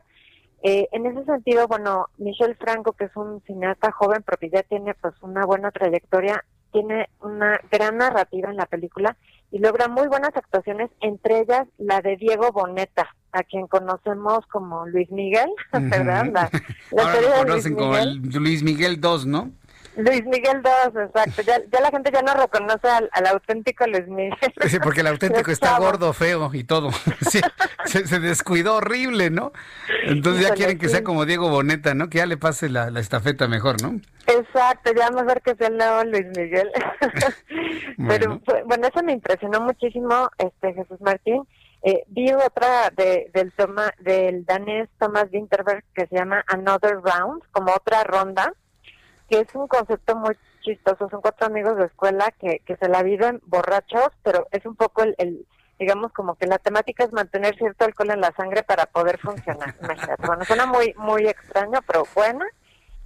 Eh, en ese sentido, bueno, Michelle Franco, que es un cineasta joven, pero tiene pues una buena trayectoria, tiene una gran narrativa en la película y logra muy buenas actuaciones, entre ellas la de Diego Boneta, a quien conocemos como Luis Miguel, ¿verdad? La, la Ahora lo conocen como el Luis Miguel 2, ¿no? Luis Miguel 2, exacto. Ya, ya la gente ya no reconoce al, al auténtico Luis Miguel. Sí, porque el auténtico está gordo, feo y todo. Sí, se, se descuidó horrible, ¿no? Entonces ya quieren que sea como Diego Boneta, ¿no? Que ya le pase la, la estafeta mejor, ¿no? Exacto, ya mejor que sea el nuevo Luis Miguel. Pero Bueno. fue- bueno, eso me impresionó muchísimo, este Jesús Martín. Eh, vi otra de, del, toma, del danés Thomas Winterberg que se llama Another Round, como otra ronda, que es un concepto muy chistoso. Son cuatro amigos de escuela que, que se la viven borrachos, pero es un poco el, el, digamos, como que la temática es mantener cierto alcohol en la sangre para poder funcionar. Imagínate. Bueno, suena muy, muy extraño, pero buena.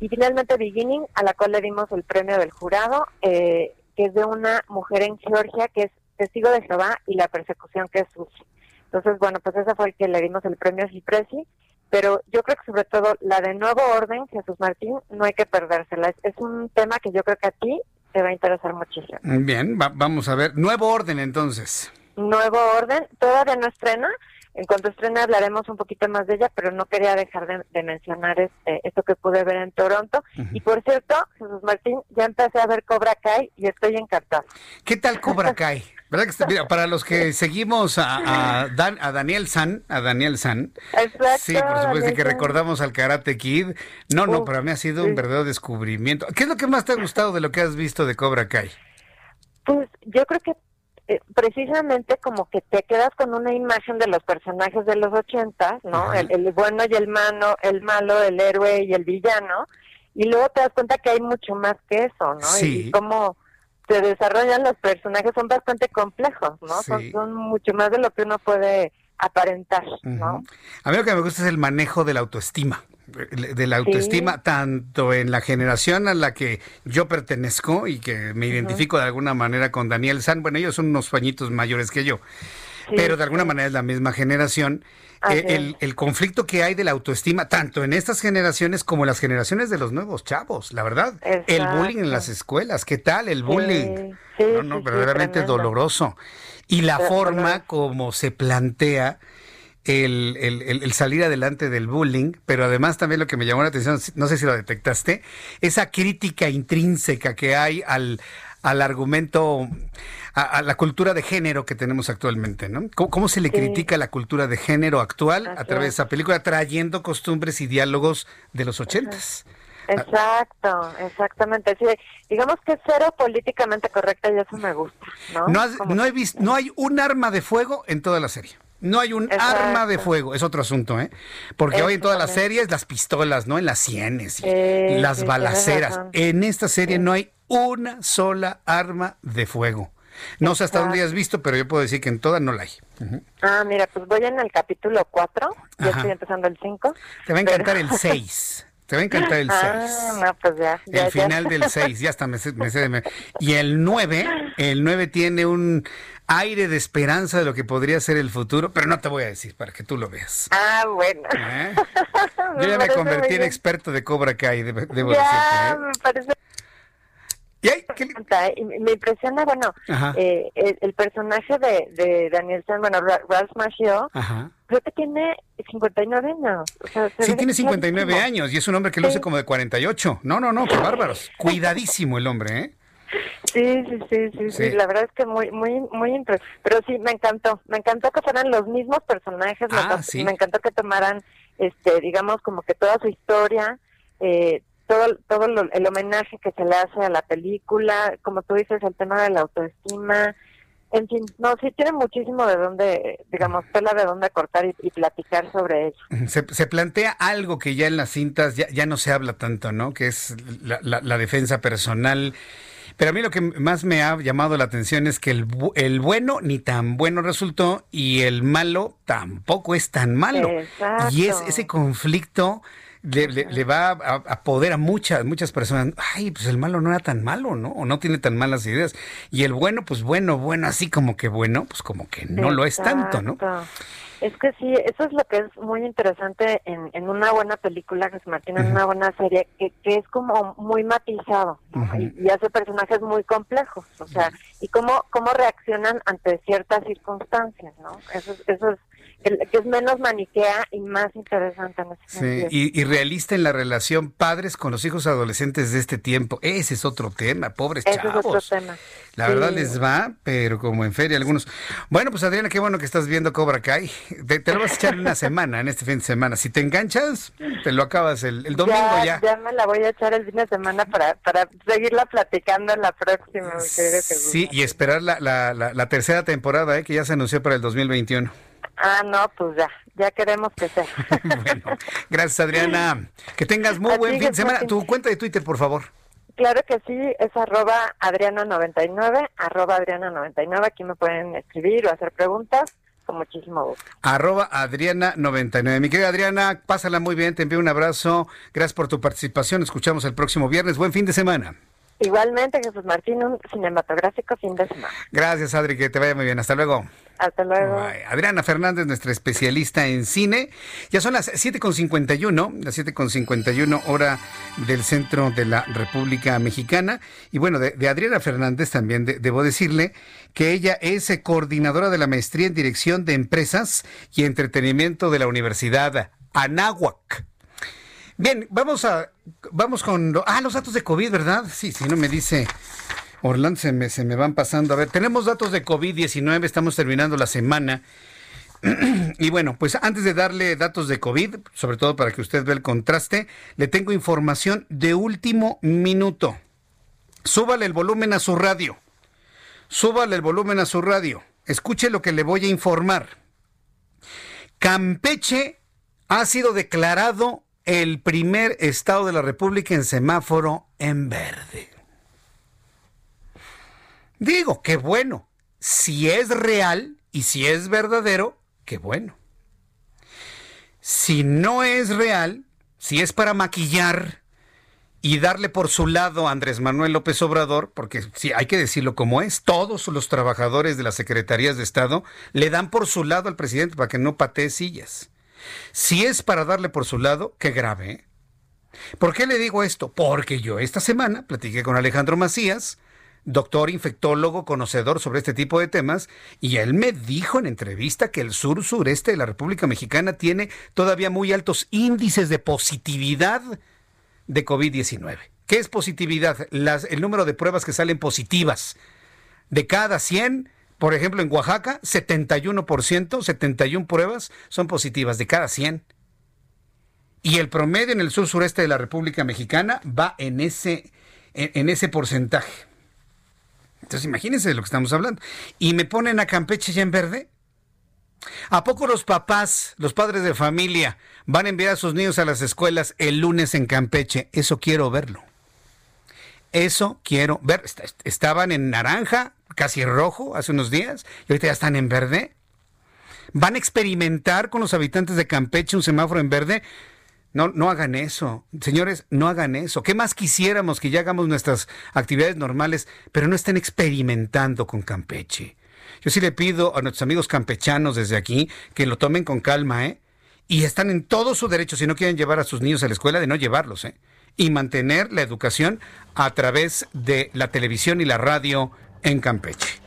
Y finalmente Beginning, a la cual le dimos el premio del jurado. Eh, que es de una mujer en Georgia que es testigo de Jehová y la persecución que sufre. Entonces, bueno, pues esa fue el que le dimos el premio Cipresi, pero yo creo que sobre todo la de Nuevo Orden, Jesús Martín, no hay que perdérsela. Es, un tema que yo creo que a ti te va a interesar muchísimo. Bien, va- vamos a ver. Nuevo orden entonces. Nuevo Orden, todavía no estrena. En cuanto estrene hablaremos un poquito más de ella, pero no quería dejar de, de mencionar este, esto que pude ver en Toronto. Y por cierto, Jesús Martín, ya empecé a ver Cobra Kai y estoy encantada. ¿Qué tal Cobra Kai? ¿Verdad que está- mira, para los que seguimos a, a Dan- a Daniel San, a Daniel San. Exacto, Sí, por supuesto que recordamos al Karate Kid. No, no, para mí ha sido un verdadero descubrimiento. ¿Qué es lo que más te ha gustado de lo que has visto de Cobra Kai? Pues yo creo que eh, precisamente como que te quedas con una imagen de los personajes de los ochentas, ¿no? El, el bueno y el malo, el malo, el héroe y el villano, y luego te das cuenta que hay mucho más que eso, ¿no? Sí. Y cómo se desarrollan los personajes son bastante complejos, ¿no? Son, Sí. son mucho más de lo que uno puede aparentar, ¿no? A mí lo que me gusta es el manejo de la autoestima. De la autoestima, tanto en la generación a la que yo pertenezco y que me identifico de alguna manera con Daniel San. Bueno, ellos son unos pañitos mayores que yo, pero de alguna manera es la misma generación. Eh, el, el conflicto que hay de la autoestima, tanto en estas generaciones como en las generaciones de los nuevos chavos, la verdad. El bullying en las escuelas, ¿qué tal? El bullying. sí, no, no, sí, verdaderamente doloroso. Y la Pero- forma como se plantea el, el- el- el salir adelante del bullying, pero además también lo que me llamó la atención, no sé si lo detectaste, esa crítica intrínseca que hay al, al argumento, a, a la cultura de género que tenemos actualmente, ¿no? ¿Cómo, cómo se le Sí. critica la cultura de género actual a través de es. esa película, trayendo costumbres y diálogos de los ochentas? Exacto, exactamente. Sí, digamos que cero políticamente correcta y eso me gusta, ¿no? No, has- Como no he visto, no hay un arma de fuego en toda la serie. No hay un Exacto. arma de fuego, es otro asunto, ¿eh? Porque hoy en todas las series las pistolas, ¿no? En las sienes, y Sí, las sí, balaceras. En esta serie no hay una sola arma de fuego. No sé hasta dónde has visto, pero yo puedo decir que en todas no la hay. Ujú. Ah, mira, pues voy en el capítulo 4, ya estoy empezando el 5. Te va a encantar el 6. Te va a encantar el 6. Ah, no, pues ya. ya, el ya. final del 6, ya está, me me de me- Y el 9, el 9 tiene un aire de esperanza de lo que podría ser el futuro, pero no te voy a decir para que tú lo veas. Ah, bueno. ¿Eh? Yo ya me convertí en experto de Cobra Kai, debo, debo Ya, decirte. ¿eh? me parece... Y me- me impresiona, bueno, eh, el, el personaje de, de Daniel San, bueno, Ra- Ralph Macchio, Ajá. creo que tiene 59 años. O sea, se Sí, tiene 59 clarísimo. años y es un hombre que luce Sí. como de 48. No, no, no, qué bárbaros. Cuidadísimo el hombre, ¿eh? Sí, sí, sí, sí, sí, la verdad es que muy, muy, muy Pero sí, me encantó, me encantó que fueran los mismos personajes, me, Ah, me encantó que tomaran, este, digamos, como que toda su historia, eh, todo, todo lo- el homenaje que se le hace a la película, como tú dices, el tema de la autoestima, en fin, no, sí tiene muchísimo de dónde, digamos, tela de dónde cortar y, y platicar sobre ello. Se, se plantea algo que ya en las cintas ya, ya no se habla tanto, ¿no? Que es la, la- la defensa personal. Pero a mí lo que más me ha llamado la atención es que el, el bueno ni tan bueno resultó y el malo tampoco es tan malo. Exacto. Y es ese conflicto le, le- le va a, a poder a muchas, muchas personas. Ay, pues el malo no era tan malo, ¿no? O no tiene tan malas ideas. Y el bueno, pues bueno, bueno, así como que bueno, pues como que no lo es tanto, ¿no? Es que sí, eso es lo que es muy interesante en, en una buena película, Jesús Martín, en una buena serie, que, que es como muy matizado y, y hace personajes muy complejos, o sea, y cómo, cómo reaccionan ante ciertas circunstancias, ¿no? Eso, es- eso es, que es menos maniquea y más interesante en ese Sí, y, y realista en la relación padres con los hijos adolescentes de este tiempo. Ese es otro tema, pobres Ese chavos. es otro tema. La Sí. verdad les va, pero como en feria algunos. Bueno, pues Adriana, qué bueno que estás viendo Cobra Kai. Te, te lo vas a echar una semana, en este fin de semana. Si te enganchas, te lo acabas el, el domingo ya. ya. me la voy a echar el fin de semana para, para seguirla platicando en la próxima. Sí, y esperar la, la, la, la tercera temporada, eh, que ya se anunció para el 2021. Ah, no, pues ya, ya queremos que sea. Gracias, Adriana. Que tengas muy buen fin de semana. Tu cuenta de Twitter, por favor. Claro que sí, es arroba adriana99, arroba adriana99, aquí me pueden escribir o hacer preguntas con muchísimo gusto. Arroba Adriana99. Mi querida Adriana, pásala muy bien, te envío un abrazo. Gracias por tu participación. Escuchamos el próximo viernes. Buen fin de semana. Igualmente, Jesús Martín, un cinematográfico fin de semana. Gracias, Adri, que te vaya muy bien. Hasta luego. Hasta luego. Bye. Adriana Fernández, nuestra especialista en cine. Ya son las 7.51, las 7.51 hora del centro de la República Mexicana. Y bueno, de, de Adriana Fernández también de- debo decirle que ella es coordinadora de la maestría en dirección de empresas y entretenimiento de la Universidad Anáhuac. Bien, vamos a vamos con ah, los datos de COVID, ¿verdad? Sí, si no me dice Orlando se me, se me van pasando. A ver, tenemos datos de COVID-19, estamos terminando la semana. Y bueno, pues antes de darle datos de COVID, sobre todo para que usted vea el contraste, le tengo información de último minuto. Súbale el volumen a su radio. Súbale el volumen a su radio. Escuche lo que le voy a informar. Campeche ha sido declarado el primer estado de la República en semáforo en verde. Digo, qué bueno. Si es real y si es verdadero, qué bueno. Si no es real, si es para maquillar y darle por su lado a Andrés Manuel López Obrador, porque sí, hay que decirlo como es, todos los trabajadores de las secretarías de Estado le dan por su lado al presidente para que no patee sillas. Si es para darle por su lado, qué grave. ¿eh? ¿Por qué le digo esto? Porque yo esta semana platiqué con Alejandro Macías, doctor infectólogo, conocedor sobre este tipo de temas, y él me dijo en entrevista que el sur sureste de la República Mexicana tiene todavía muy altos índices de positividad de COVID-19. ¿Qué es positividad? El número de pruebas que salen positivas. De cada 100, por ejemplo, en Oaxaca, 71%, 71 pruebas son positivas de cada 100. Y el promedio en el sur sureste de la República Mexicana va en ese, ese porcentaje. Entonces imagínense de lo que estamos hablando. Y me ponen a Campeche ya en verde. ¿A poco los papás, los padres de familia, van a enviar a sus niños a las escuelas el lunes en Campeche? Eso quiero verlo. Eso quiero ver. Est- est- Estaban en naranja, casi rojo hace unos días, y ahorita ya están en verde. ¿Van a experimentar con los habitantes de Campeche un semáforo en verde? No, no hagan eso. Señores, no hagan eso. ¿Qué más quisiéramos que ya hagamos nuestras actividades normales, pero no estén experimentando con Campeche? Yo sí le pido a nuestros amigos campechanos desde aquí que lo tomen con calma, ¿eh? Y están en todo su derecho, si no quieren llevar a sus niños a la escuela, de no llevarlos, ¿eh? Y mantener la educación a través de la televisión y la radio en Campeche.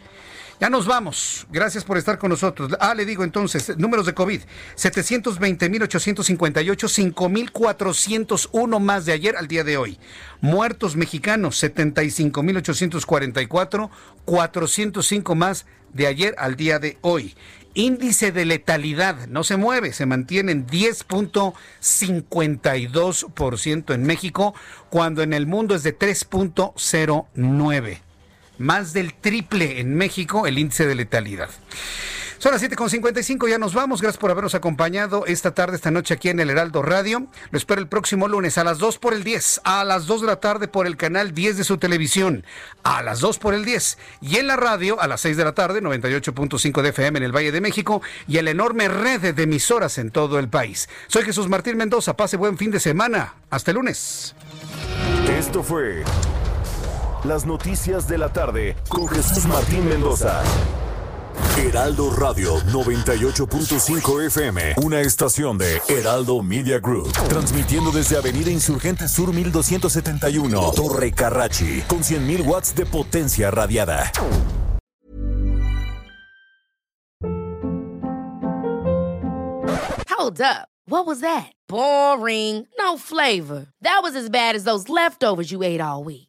Ya nos vamos. Gracias por estar con nosotros. Ah, le digo entonces, números de COVID. 720.858, 5.401 más de ayer al día de hoy. Muertos mexicanos, 75.844, 405 más de ayer al día de hoy. Índice de letalidad no se mueve, se mantiene en 10.52% en México, cuando en el mundo es de 3.09 más del triple en México el índice de letalidad. Son las 7.55, ya nos vamos. Gracias por habernos acompañado esta tarde, esta noche aquí en el Heraldo Radio. Lo espero el próximo lunes a las 2 por el 10, a las 2 de la tarde por el canal 10 de su televisión, a las 2 por el 10 y en la radio a las 6 de la tarde, 98.5 de FM en el Valle de México y en la enorme red de emisoras en todo el país. Soy Jesús Martín Mendoza, pase buen fin de semana. Hasta el lunes. Esto fue las noticias de la tarde con Jesús Martín Mendoza. Heraldo Radio 98.5 FM, una estación de Heraldo Media Group, transmitiendo desde Avenida Insurgente Sur 1271, Torre Carrachi, con 100.000 watts de potencia radiada. Hold up. What was that? Boring. No flavor. That was as bad as those leftovers you ate all week.